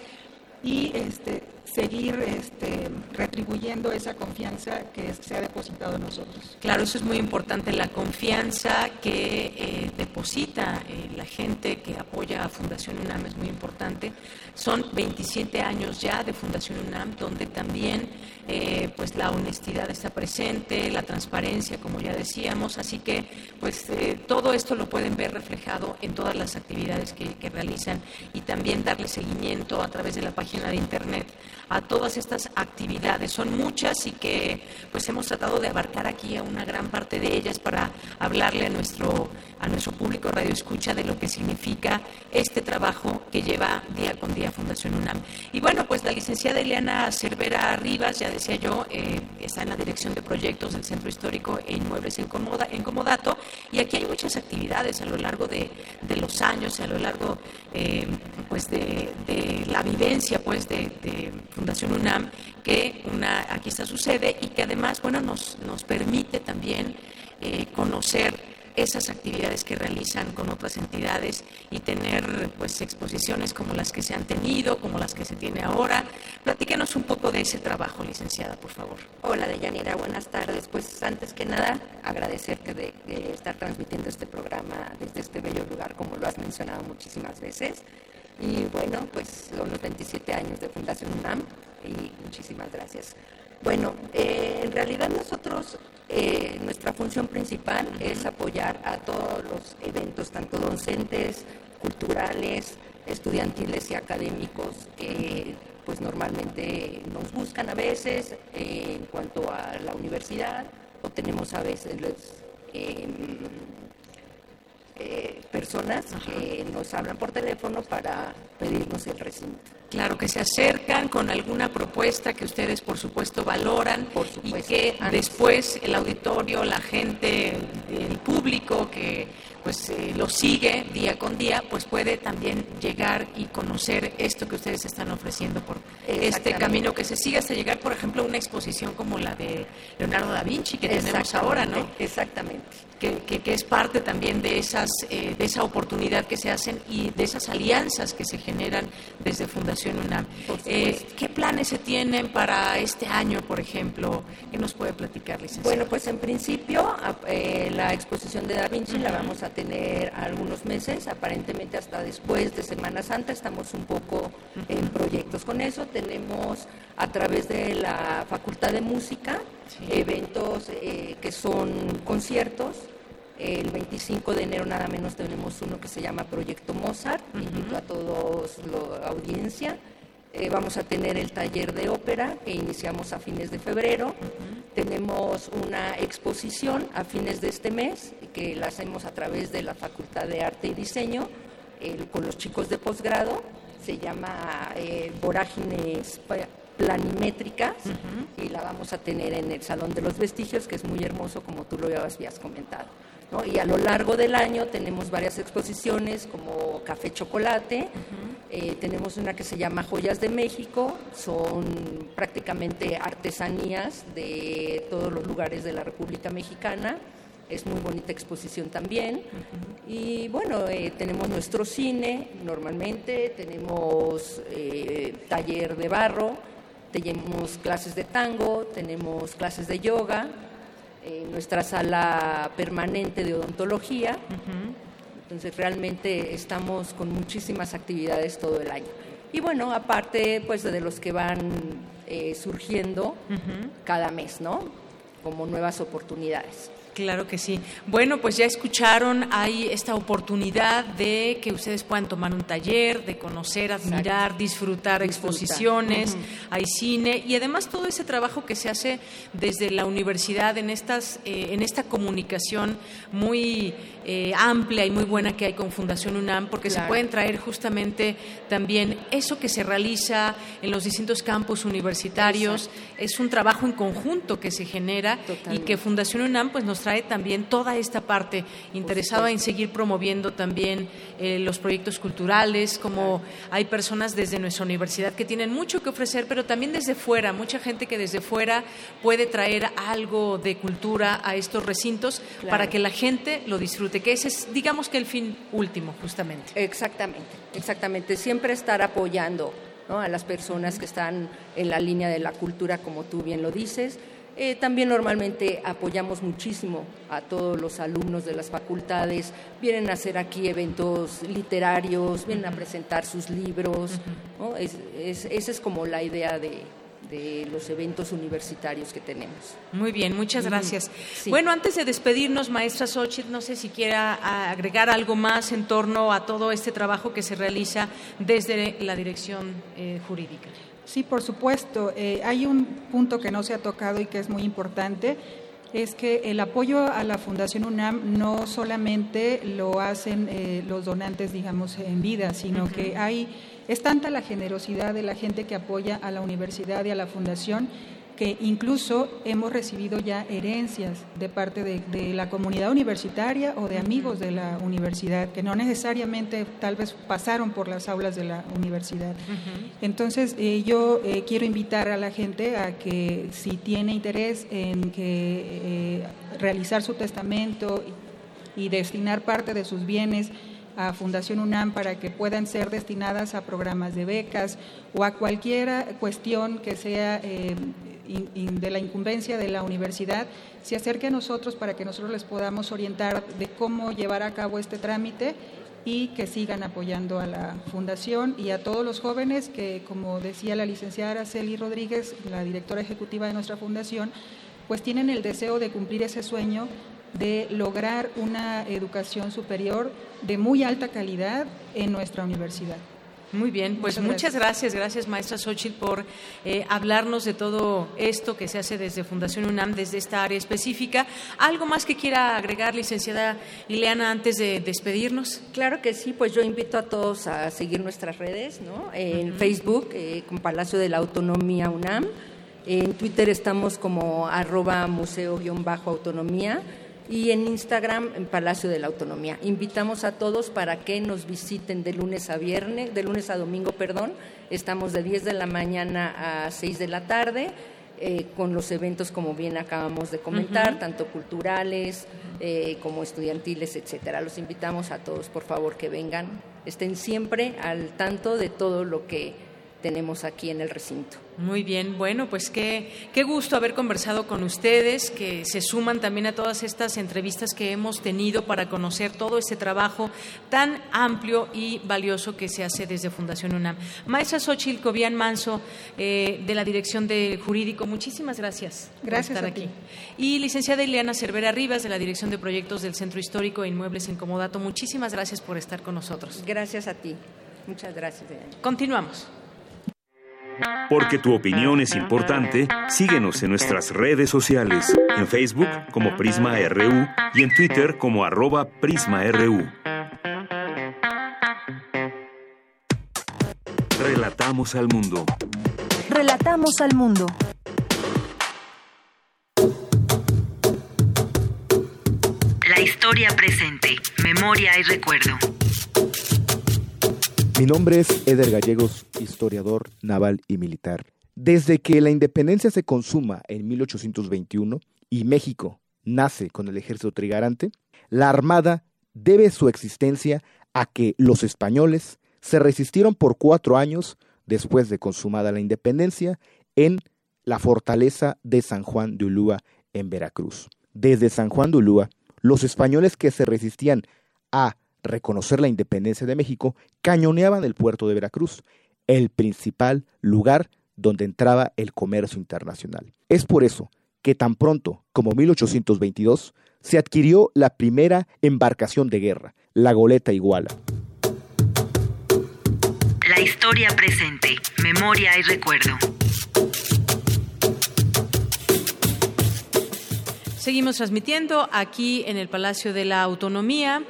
y este, seguir este, retribuyendo esa confianza que se ha depositado en nosotros. Claro, eso es muy importante, la confianza que eh, deposita eh, la gente que apoya a Fundación UNAM es muy importante. Son 27 años ya de Fundación UNAM, donde también eh, pues la honestidad está presente, la transparencia, como ya decíamos, así que pues todo esto lo pueden ver reflejado en todas las actividades que realizan y también darle seguimiento a través de la página de internet a todas estas actividades. Son muchas y que pues hemos tratado de abarcar aquí a una gran parte de ellas para hablarle a nuestro, a nuestro público radio escucha de lo que significa este trabajo que lleva día con día Fundación UNAM. Y bueno, pues la licenciada Eliana Cervera Rivas, ya decía yo, eh, está en la dirección de proyectos del Centro Histórico e Inmuebles en, Comodato y aquí hay muchas actividades a lo largo de, los años, a lo largo eh, pues de, la vivencia pues de, de Fundación UNAM, que una, aquí está su sede y que además bueno, nos, nos permite también eh, conocer esas actividades que realizan con otras entidades y tener pues exposiciones como las que se han tenido, como las que se tiene ahora. Platíquenos un poco de ese trabajo, licenciada, por favor. Hola, Deyanira, buenas tardes. Pues antes que nada, agradecerte de, de estar transmitiendo este programa desde este bello lugar, como lo has mencionado muchísimas veces. Y bueno, pues son los 27 años de Fundación UNAM y muchísimas gracias. Bueno, eh, en realidad nosotros, eh, nuestra función principal es apoyar a todos los eventos, tanto docentes, culturales, estudiantiles y académicos que pues normalmente nos buscan a veces eh, en cuanto a la universidad o tenemos a veces los, em, personas que nos hablan por teléfono para pedirnos el recinto. Claro, que se acercan con alguna propuesta que ustedes, por supuesto, valoran por y que después el auditorio, la gente, el público que pues eh, lo sigue día con día, pues puede también llegar y conocer esto que ustedes están ofreciendo por este camino que se sigue hasta llegar, por ejemplo, a una exposición como la de Leonardo da Vinci que tenemos ahora, ¿no? Exactamente. Que, que, es parte también de esas eh, de esa oportunidad que se hacen y de esas alianzas que se generan desde Fundación UNAM. Eh, ¿Qué planes se tienen para este año, por ejemplo? ¿Qué nos puede platicar, licenciada? Bueno, pues en principio la exposición de Da Vinci la vamos a tener algunos meses, aparentemente hasta después de Semana Santa, estamos un poco en proyectos con eso. Tenemos a través de la Facultad de Música eventos eh, que son conciertos. El 25 de enero nada menos tenemos uno que se llama Proyecto Mozart, invito a todos la audiencia. Eh, vamos a tener el taller de ópera que iniciamos a fines de febrero. Tenemos una exposición a fines de este mes que la hacemos a través de la Facultad de Arte y Diseño con los chicos de posgrado. Se llama eh, Vorágines planimétricas y la vamos a tener en el Salón de los Vestigios, que es muy hermoso como tú lo habías comentado. Y a lo largo del año tenemos varias exposiciones como Café Chocolate, eh, tenemos una que se llama Joyas de México, son prácticamente artesanías de todos los lugares de la República Mexicana. Es muy bonita exposición también. Y bueno, eh, tenemos nuestro cine normalmente, tenemos eh, taller de barro, tenemos clases de tango, tenemos clases de yoga, nuestra sala permanente de odontología. Entonces realmente estamos con muchísimas actividades todo el año. Y bueno, aparte pues de los que van eh, surgiendo cada mes, ¿no? Como nuevas oportunidades. Claro que sí. Bueno, pues ya escucharon, hay esta oportunidad de que ustedes puedan tomar un taller, de conocer, admirar, disfrutar exposiciones, hay cine y además todo ese trabajo que se hace desde la universidad en estas, eh, en esta comunicación muy eh, amplia y muy buena que hay con Fundación UNAM, porque se pueden traer justamente también eso que se realiza en los distintos campos universitarios. Es un trabajo en conjunto que se genera y que Fundación UNAM pues nos trae también toda esta parte interesada en seguir promoviendo también eh, los proyectos culturales, como hay personas desde nuestra universidad que tienen mucho que ofrecer, pero también desde fuera, mucha gente que desde fuera puede traer algo de cultura a estos recintos para que la gente lo disfrute que ese es, digamos que el fin último, justamente. Exactamente, exactamente. Siempre estar apoyando a las personas que están en la línea de la cultura, como tú bien lo dices. Eh, también normalmente apoyamos muchísimo a todos los alumnos de las facultades, vienen a hacer aquí eventos literarios, vienen a presentar sus libros, esa es como la idea de, de los eventos universitarios que tenemos. Muy bien, muchas gracias. Bueno, antes de despedirnos, maestra Xochitl, no sé si quiera agregar algo más en torno a todo este trabajo que se realiza desde la dirección eh, jurídica. Sí, por supuesto. Eh, hay un punto que no se ha tocado y que es muy importante es que el apoyo a la Fundación UNAM no solamente lo hacen eh, los donantes, digamos, en vida, sino que hay es tanta la generosidad de la gente que apoya a la universidad y a la fundación que incluso hemos recibido ya herencias de parte de, la comunidad universitaria o de amigos de la universidad, que no necesariamente tal vez pasaron por las aulas de la universidad. Entonces, eh, yo eh, quiero invitar a la gente a que si tiene interés en que eh, realizar su testamento y destinar parte de sus bienes, a Fundación UNAM para que puedan ser destinadas a programas de becas o a cualquier cuestión que sea eh, de la incumbencia de la universidad, se acerque a nosotros para que nosotros les podamos orientar de cómo llevar a cabo este trámite y que sigan apoyando a la Fundación y a todos los jóvenes que, como decía la licenciada Araceli Rodríguez, la directora ejecutiva de nuestra Fundación, pues tienen el deseo de cumplir ese sueño de lograr una educación superior de muy alta calidad en nuestra universidad. Muy bien, pues muchas, gracias. gracias, maestra Xochitl por eh, hablarnos de todo esto que se hace desde Fundación UNAM, desde esta área específica. ¿Algo más que quiera agregar, licenciada Ileana, antes de despedirnos? Claro que sí, pues yo invito a todos a seguir nuestras redes, ¿no? En Facebook, eh, con Palacio de la Autonomía UNAM. En Twitter estamos como arroba museo-autonomía y en Instagram en Palacio de la Autonomía. Invitamos a todos para que nos visiten de lunes a viernes, de lunes a domingo, perdón. Estamos de 10 de la mañana a 6 de la tarde. Eh, con los eventos, como bien acabamos de comentar, tanto culturales eh, como estudiantiles, etcétera. Los invitamos a todos, por favor, que vengan, estén siempre al tanto de todo lo que tenemos aquí en el recinto. Muy bien, bueno, pues qué, qué gusto haber conversado con ustedes, que se suman también a todas estas entrevistas que hemos tenido para conocer todo este trabajo tan amplio y valioso que se hace desde Fundación UNAM. Maestra Xochitl Cobian Manso, eh, de la Dirección de Jurídico, muchísimas gracias, gracias por estar aquí. Y licenciada Ileana Cervera Rivas, de la Dirección de Proyectos del Centro Histórico e Inmuebles en Comodato, muchísimas gracias por estar con nosotros. Gracias a ti. Muchas gracias. Continuamos. Porque tu opinión es importante, síguenos en nuestras redes sociales, en Facebook como Prisma RU y en Twitter como arroba PrismaRU. Relatamos al mundo. Relatamos al mundo. La historia presente, memoria y recuerdo. Mi nombre es Eder Gallegos, historiador naval y militar. Desde que la independencia se consuma en 1821 y México nace con el ejército trigarante, la Armada debe su existencia a que los españoles se resistieron por cuatro años después de consumada la independencia en la fortaleza de San Juan de Ulúa en Veracruz. Desde San Juan de Ulúa, los españoles que se resistían a reconocer la independencia de México, cañoneaban el puerto de Veracruz, el principal lugar donde entraba el comercio internacional. Es por eso que tan pronto como 1822 se adquirió la primera embarcación de guerra, la goleta Iguala. La historia presente, memoria y recuerdo. Seguimos transmitiendo aquí en el Palacio de la Autonomía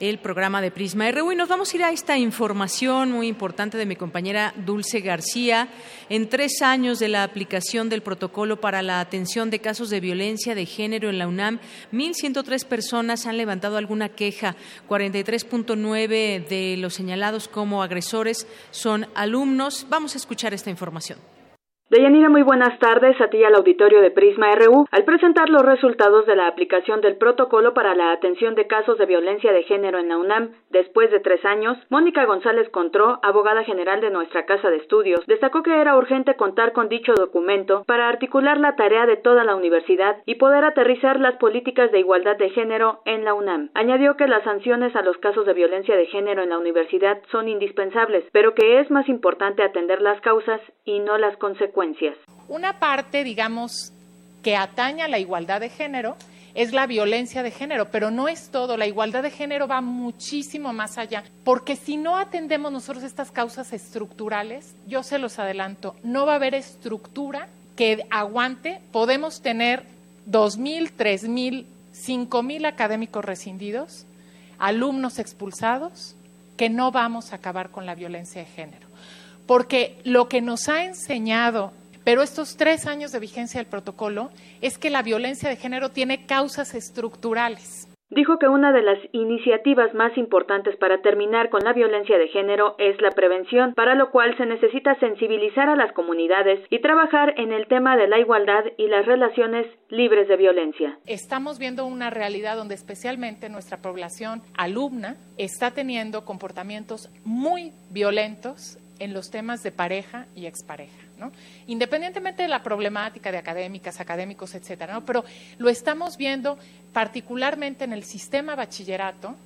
el programa de Prisma RU y nos vamos a ir a esta información muy importante de mi compañera Dulce García. En tres años de la aplicación del protocolo para la atención de casos de violencia de género en la UNAM, 1.103 personas han levantado alguna queja. 43.9 de los señalados como agresores son alumnos. Vamos a escuchar esta información. Deyanira, muy buenas tardes a ti al auditorio de Prisma RU. Al presentar los resultados de la aplicación del protocolo para la atención de casos de violencia de género en la UNAM después de tres años, Mónica González Contró, abogada general de nuestra Casa de Estudios, destacó que era urgente contar con dicho documento para articular la tarea de toda la universidad y poder aterrizar las políticas de igualdad de género en la UNAM. Añadió que las sanciones a los casos de violencia de género en la universidad son indispensables, pero que es más importante atender las causas y no las consecuencias una parte, digamos, que ataña a la igualdad de género es la violencia de género, pero no es todo. La igualdad de género va muchísimo más allá, porque si no atendemos nosotros estas causas estructurales, yo se los adelanto, no va a haber estructura que aguante. Podemos tener 2.000, 3.000, 5.000 académicos rescindidos, alumnos expulsados, que no vamos a acabar con la violencia de género porque lo que nos ha enseñado, pero estos tres años de vigencia del protocolo, es que la violencia de género tiene causas estructurales. Dijo que una de las iniciativas más importantes para terminar con la violencia de género es la prevención, para lo cual se necesita sensibilizar a las comunidades y trabajar en el tema de la igualdad y las relaciones libres de violencia. Estamos viendo una realidad donde especialmente nuestra población alumna está teniendo comportamientos muy violentos en los temas de pareja y expareja, ¿no? Independientemente de la problemática de académicas, académicos, etcétera, ¿no? Pero lo estamos viendo particularmente en el sistema bachillerato,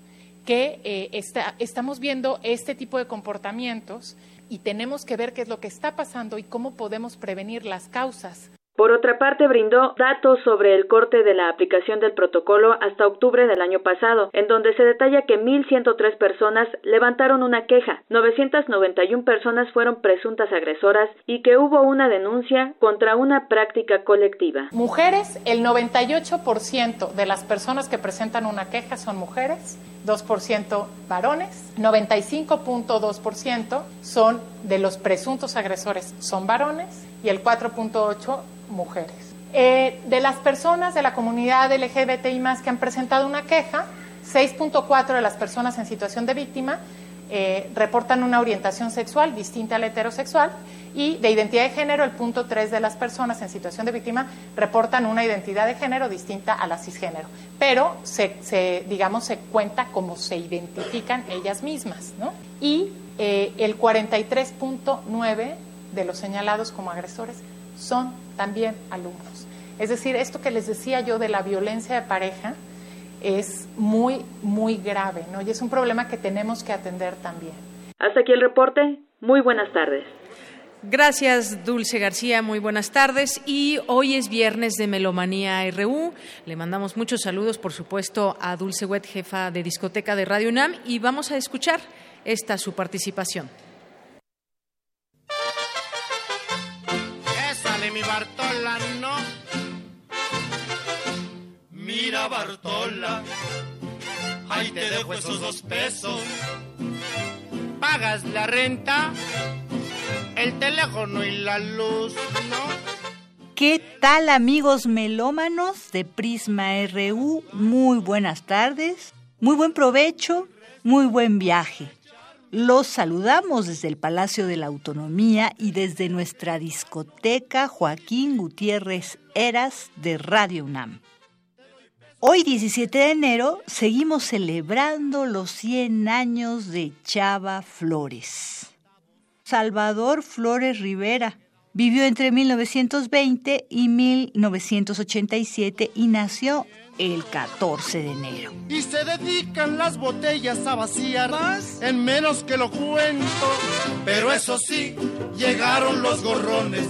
que eh, estamos viendo este tipo de comportamientos y tenemos que ver qué es lo que está pasando y cómo podemos prevenir las causas por otra parte, brindó datos sobre el corte de la aplicación del protocolo hasta octubre del año pasado, en donde se detalla que 1.103 personas levantaron una queja, 991 personas fueron presuntas agresoras y que hubo una denuncia contra una práctica colectiva. Mujeres, el 98% de las personas que presentan una queja son mujeres, 2% varones, 95.2% son de los presuntos agresores son varones y el 4.8% mujeres. Eh, de las personas de la comunidad LGBTI más que han presentado una queja, 6.4 de las personas en situación de víctima eh, reportan una orientación sexual distinta a la heterosexual y de identidad de género, el punto 3 de las personas en situación de víctima reportan una identidad de género distinta a la cisgénero, pero se, digamos, se cuenta como se identifican ellas mismas, ¿no? Y eh, el 43.9 de los señalados como agresores son también alumnos. Es decir, esto que les decía yo de la violencia de pareja es muy, muy grave, ¿no? Y es un problema que tenemos que atender también. Hasta aquí el reporte. Muy buenas tardes. Gracias, Dulce García. Muy buenas tardes. Y hoy es viernes de Melomanía RU. Le mandamos muchos saludos, por supuesto, a Dulce Wet, jefa de discoteca de Radio UNAM, y vamos a escuchar esta su participación. Bartola, ahí te dejo esos dos pesos. Pagas la renta, el teléfono y la luz, ¿no? ¿Qué tal amigos melómanos de Prisma RU? Muy buenas tardes, muy buen provecho, muy buen viaje. Los saludamos desde el Palacio de la Autonomía y desde nuestra discoteca Joaquín Gutiérrez Eras de Radio UNAM. Hoy 17 de enero seguimos celebrando los 100 años de Chava Flores. Salvador Flores Rivera vivió entre 1920 y 1987 y nació el 14 de enero. Y se dedican las botellas a vaciar ¿Más? en menos que lo cuento. Pero eso sí, llegaron los gorrones.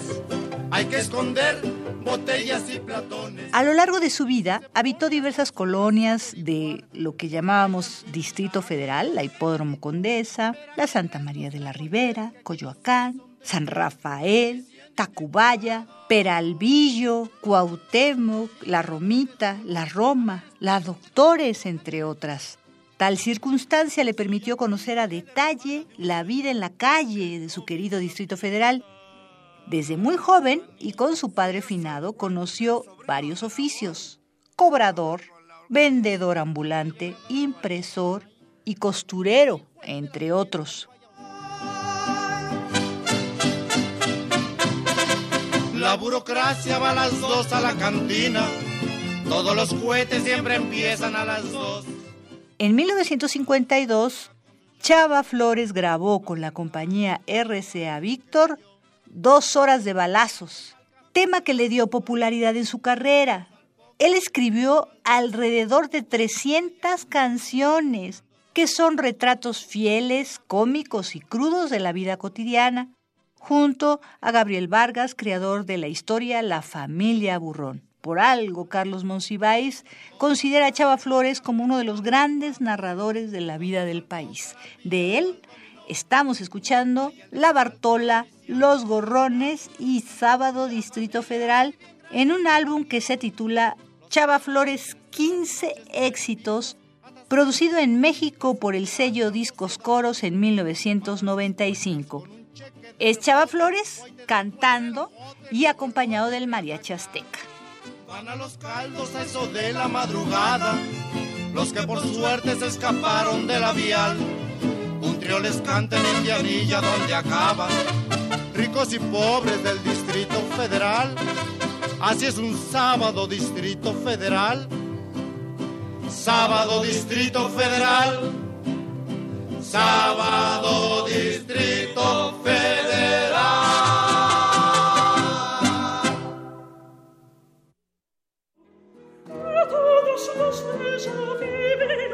Hay que esconder botellas y platones. A lo largo de su vida habitó diversas colonias de lo que llamábamos Distrito Federal, la Hipódromo Condesa, la Santa María de la Ribera, Coyoacán, San Rafael, Tacubaya, Peralvillo, Cuauhtémoc, La Romita, La Roma, La Doctores, entre otras. Tal circunstancia le permitió conocer a detalle la vida en la calle de su querido Distrito Federal desde muy joven y con su padre finado conoció varios oficios, cobrador, vendedor ambulante, impresor y costurero, entre otros. La burocracia va a las dos a la cantina. Todos los cohetes siempre empiezan a las dos. En 1952, Chava Flores grabó con la compañía RCA Víctor Dos horas de balazos, tema que le dio popularidad en su carrera. Él escribió alrededor de 300 canciones, que son retratos fieles, cómicos y crudos de la vida cotidiana, junto a Gabriel Vargas, creador de la historia La familia Burrón. Por algo, Carlos Monsiváis considera a Chava Flores como uno de los grandes narradores de la vida del país. De él estamos escuchando La Bartola los Gorrones y Sábado Distrito Federal en un álbum que se titula Chava Flores 15 éxitos, producido en México por el sello Discos Coros en 1995. Es Chava Flores cantando y acompañado del mariachi azteca. Van a los caldos a eso de la madrugada, los que por suerte se escaparon de la vial. Les canta en Indianilla donde acaba ricos y pobres del Distrito Federal. Así es un sábado Distrito Federal. Sábado Distrito Federal. Sábado Distrito Federal. Y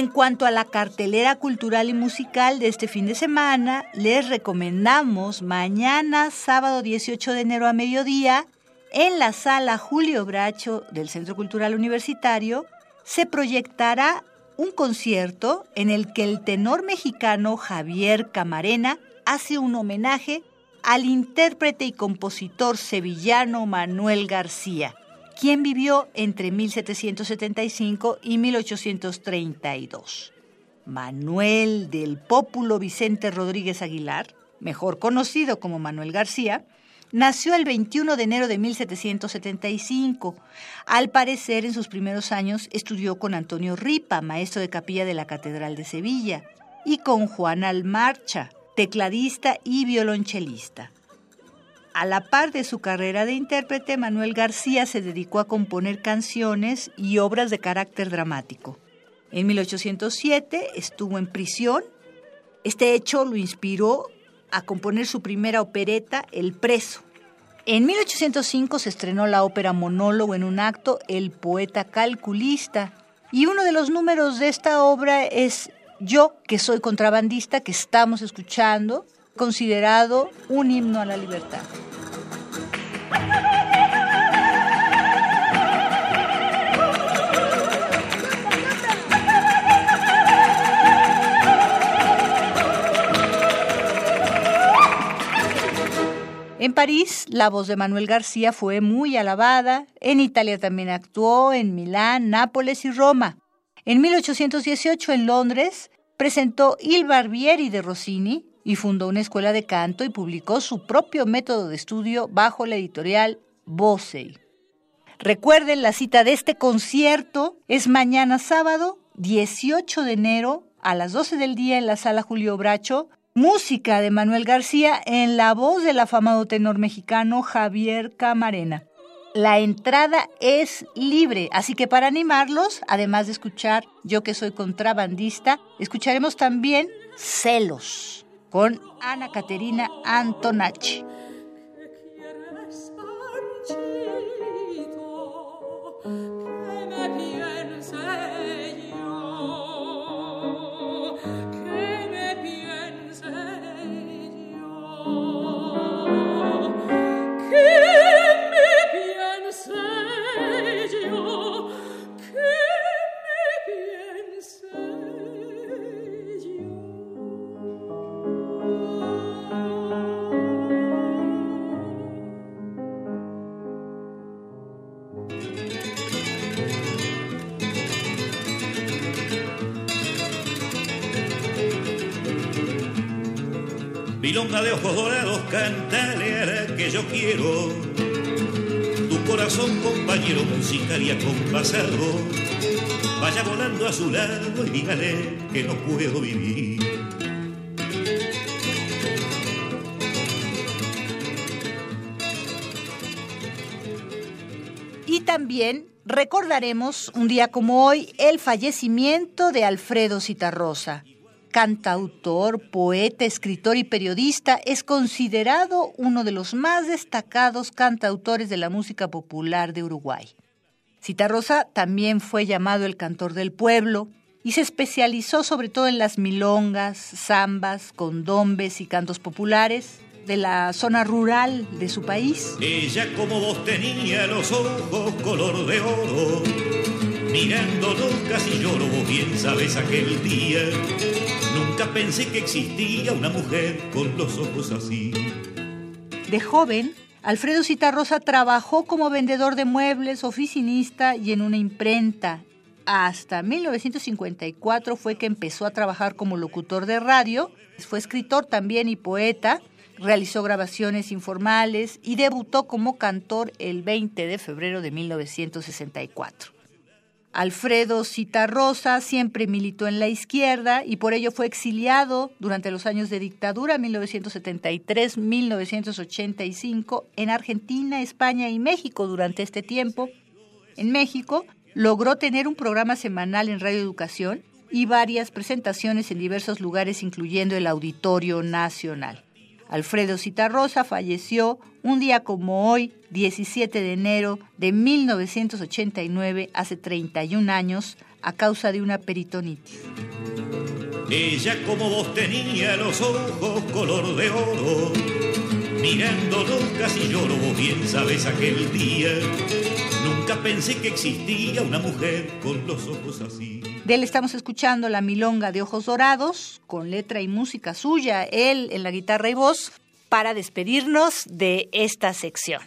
en cuanto a la cartelera cultural y musical de este fin de semana, les recomendamos mañana, sábado 18 de enero a mediodía, en la sala Julio Bracho del Centro Cultural Universitario, se proyectará un concierto en el que el tenor mexicano Javier Camarena hace un homenaje al intérprete y compositor sevillano Manuel García quien vivió entre 1775 y 1832. Manuel del Pópulo Vicente Rodríguez Aguilar, mejor conocido como Manuel García, nació el 21 de enero de 1775. Al parecer, en sus primeros años estudió con Antonio Ripa, maestro de capilla de la Catedral de Sevilla, y con Juan Almarcha, tecladista y violonchelista. A la par de su carrera de intérprete, Manuel García se dedicó a componer canciones y obras de carácter dramático. En 1807 estuvo en prisión. Este hecho lo inspiró a componer su primera opereta, El Preso. En 1805 se estrenó la ópera monólogo en un acto, El Poeta Calculista. Y uno de los números de esta obra es Yo, que soy contrabandista, que estamos escuchando, considerado un himno a la libertad. En París, la voz de Manuel García fue muy alabada. En Italia también actuó, en Milán, Nápoles y Roma. En 1818, en Londres, presentó Il Barbieri de Rossini y fundó una escuela de canto y publicó su propio método de estudio bajo la editorial Bosey. Recuerden, la cita de este concierto es mañana sábado 18 de enero a las 12 del día en la sala Julio Bracho. Música de Manuel García en la voz del afamado tenor mexicano Javier Camarena. La entrada es libre, así que para animarlos, además de escuchar Yo que soy contrabandista, escucharemos también Celos con Ana Caterina Antonacci. Milonga de ojos dorados, la que yo quiero. Tu corazón, compañero musical y acompasado, vaya volando a su lado y dígale que no puedo vivir. Y también recordaremos un día como hoy el fallecimiento de Alfredo Citarrosa. Cantautor, poeta, escritor y periodista, es considerado uno de los más destacados cantautores de la música popular de Uruguay. Citarrosa también fue llamado el cantor del pueblo y se especializó sobre todo en las milongas, zambas, condombes y cantos populares, de la zona rural de su país. Ella como vos tenía los ojos color de oro, mirándonos casi lloro, vos bien sabes aquel día. Pensé que existía una mujer con los ojos así. De joven, Alfredo Citarrosa trabajó como vendedor de muebles, oficinista y en una imprenta. Hasta 1954 fue que empezó a trabajar como locutor de radio. Fue escritor también y poeta realizó grabaciones informales y debutó como cantor el 20 de febrero de 1964. Alfredo Citarrosa siempre militó en la izquierda y por ello fue exiliado durante los años de dictadura 1973-1985 en Argentina, España y México durante este tiempo. En México logró tener un programa semanal en Radio Educación y varias presentaciones en diversos lugares incluyendo el Auditorio Nacional. Alfredo Citarrosa falleció un día como hoy, 17 de enero de 1989, hace 31 años, a causa de una peritonitis. Ella como vos tenía los ojos color de oro, mirándonos casi lloro, vos bien sabes aquel día. Nunca pensé que existía una mujer con los ojos así. De él estamos escuchando la milonga de ojos dorados, con letra y música suya, él en la guitarra y voz, para despedirnos de esta sección.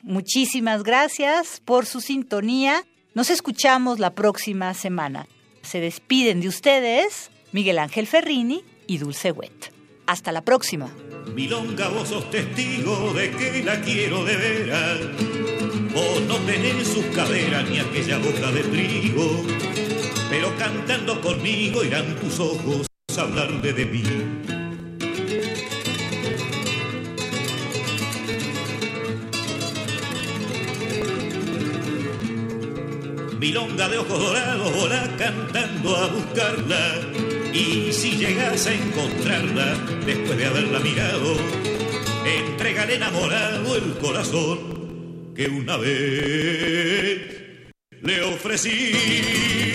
Muchísimas gracias por su sintonía. Nos escuchamos la próxima semana. Se despiden de ustedes Miguel Ángel Ferrini y Dulce Wet. Hasta la próxima. Milonga, vos sos testigo de que la quiero de. Vos no tenés sus caderas ni aquella boca de trigo pero cantando conmigo irán tus ojos a hablarle de mí. Milonga de ojos dorados, volá cantando a buscarla. Y si llegas a encontrarla, después de haberla mirado, entregale enamorado el corazón que una vez le ofrecí.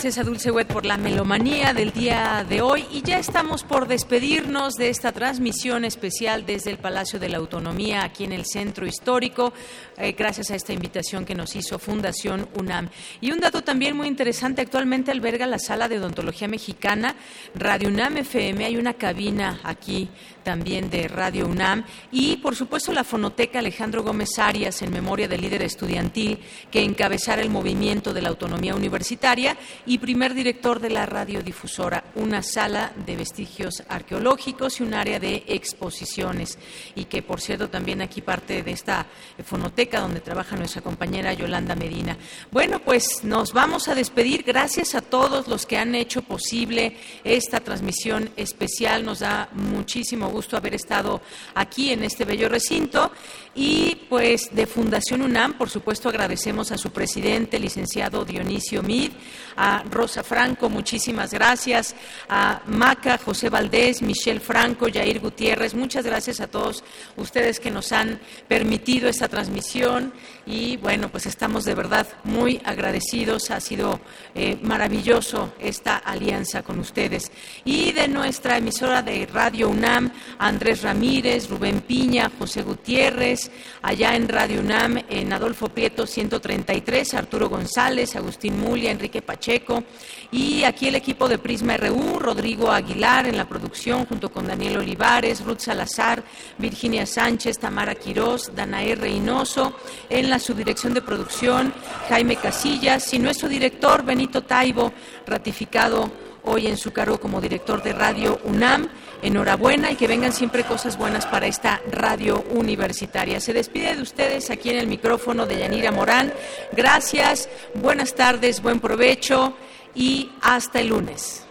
Gracias a Dulce Wet por la melomanía del día de hoy y ya estamos por despedirnos de esta transmisión especial desde el Palacio de la Autonomía aquí en el Centro Histórico, eh, gracias a esta invitación que nos hizo Fundación UNAM. Y un dato también muy interesante, actualmente alberga la Sala de Odontología Mexicana, Radio UNAM FM, hay una cabina aquí también de Radio UNAM y por supuesto la fonoteca Alejandro Gómez Arias en memoria del líder estudiantil que encabezara el movimiento de la autonomía universitaria y primer director de la radiodifusora, una sala de vestigios arqueológicos y un área de exposiciones y que por cierto también aquí parte de esta fonoteca donde trabaja nuestra compañera Yolanda Medina. Bueno, pues nos vamos a despedir. Gracias a todos los que han hecho posible esta transmisión especial. Nos da muchísimo gusto haber estado aquí en este bello recinto y pues de Fundación UNAM, por supuesto, agradecemos a su presidente, licenciado Dionisio Mid, a Rosa Franco, muchísimas gracias, a Maca, José Valdés, Michelle Franco, Jair Gutiérrez, muchas gracias a todos ustedes que nos han permitido esta transmisión y bueno, pues estamos de verdad muy agradecidos, ha sido eh, maravilloso esta alianza con ustedes. Y de nuestra emisora de Radio UNAM, Andrés Ramírez, Rubén Piña, José Gutiérrez, allá en Radio UNAM, en Adolfo Prieto 133, Arturo González, Agustín Mulia, Enrique Pacheco, y aquí el equipo de Prisma RU, Rodrigo Aguilar en la producción junto con Daniel Olivares, Ruth Salazar, Virginia Sánchez, Tamara Quirós, Danae Reynoso, en la subdirección de producción Jaime Casillas y nuestro director Benito Taibo, ratificado hoy en su cargo como director de Radio UNAM. Enhorabuena y que vengan siempre cosas buenas para esta radio universitaria. Se despide de ustedes aquí en el micrófono de Yanira Morán. Gracias, buenas tardes, buen provecho y hasta el lunes.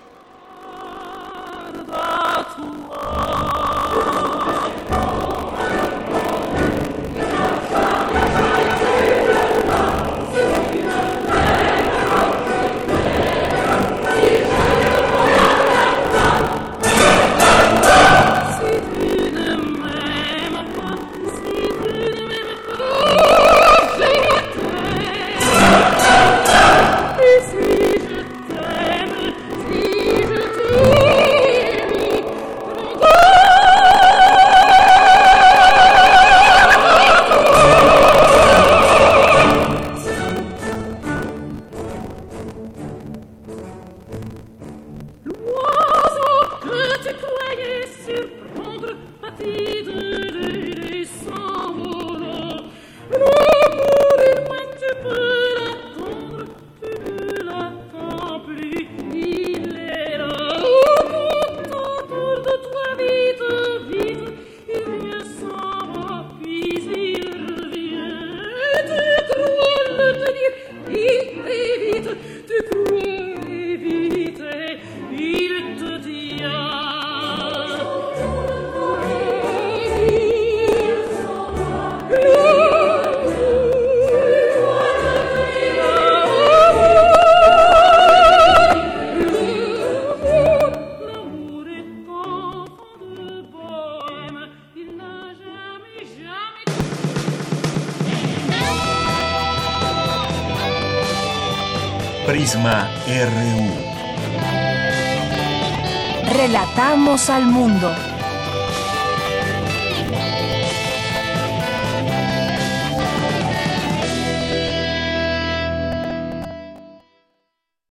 Al mundo.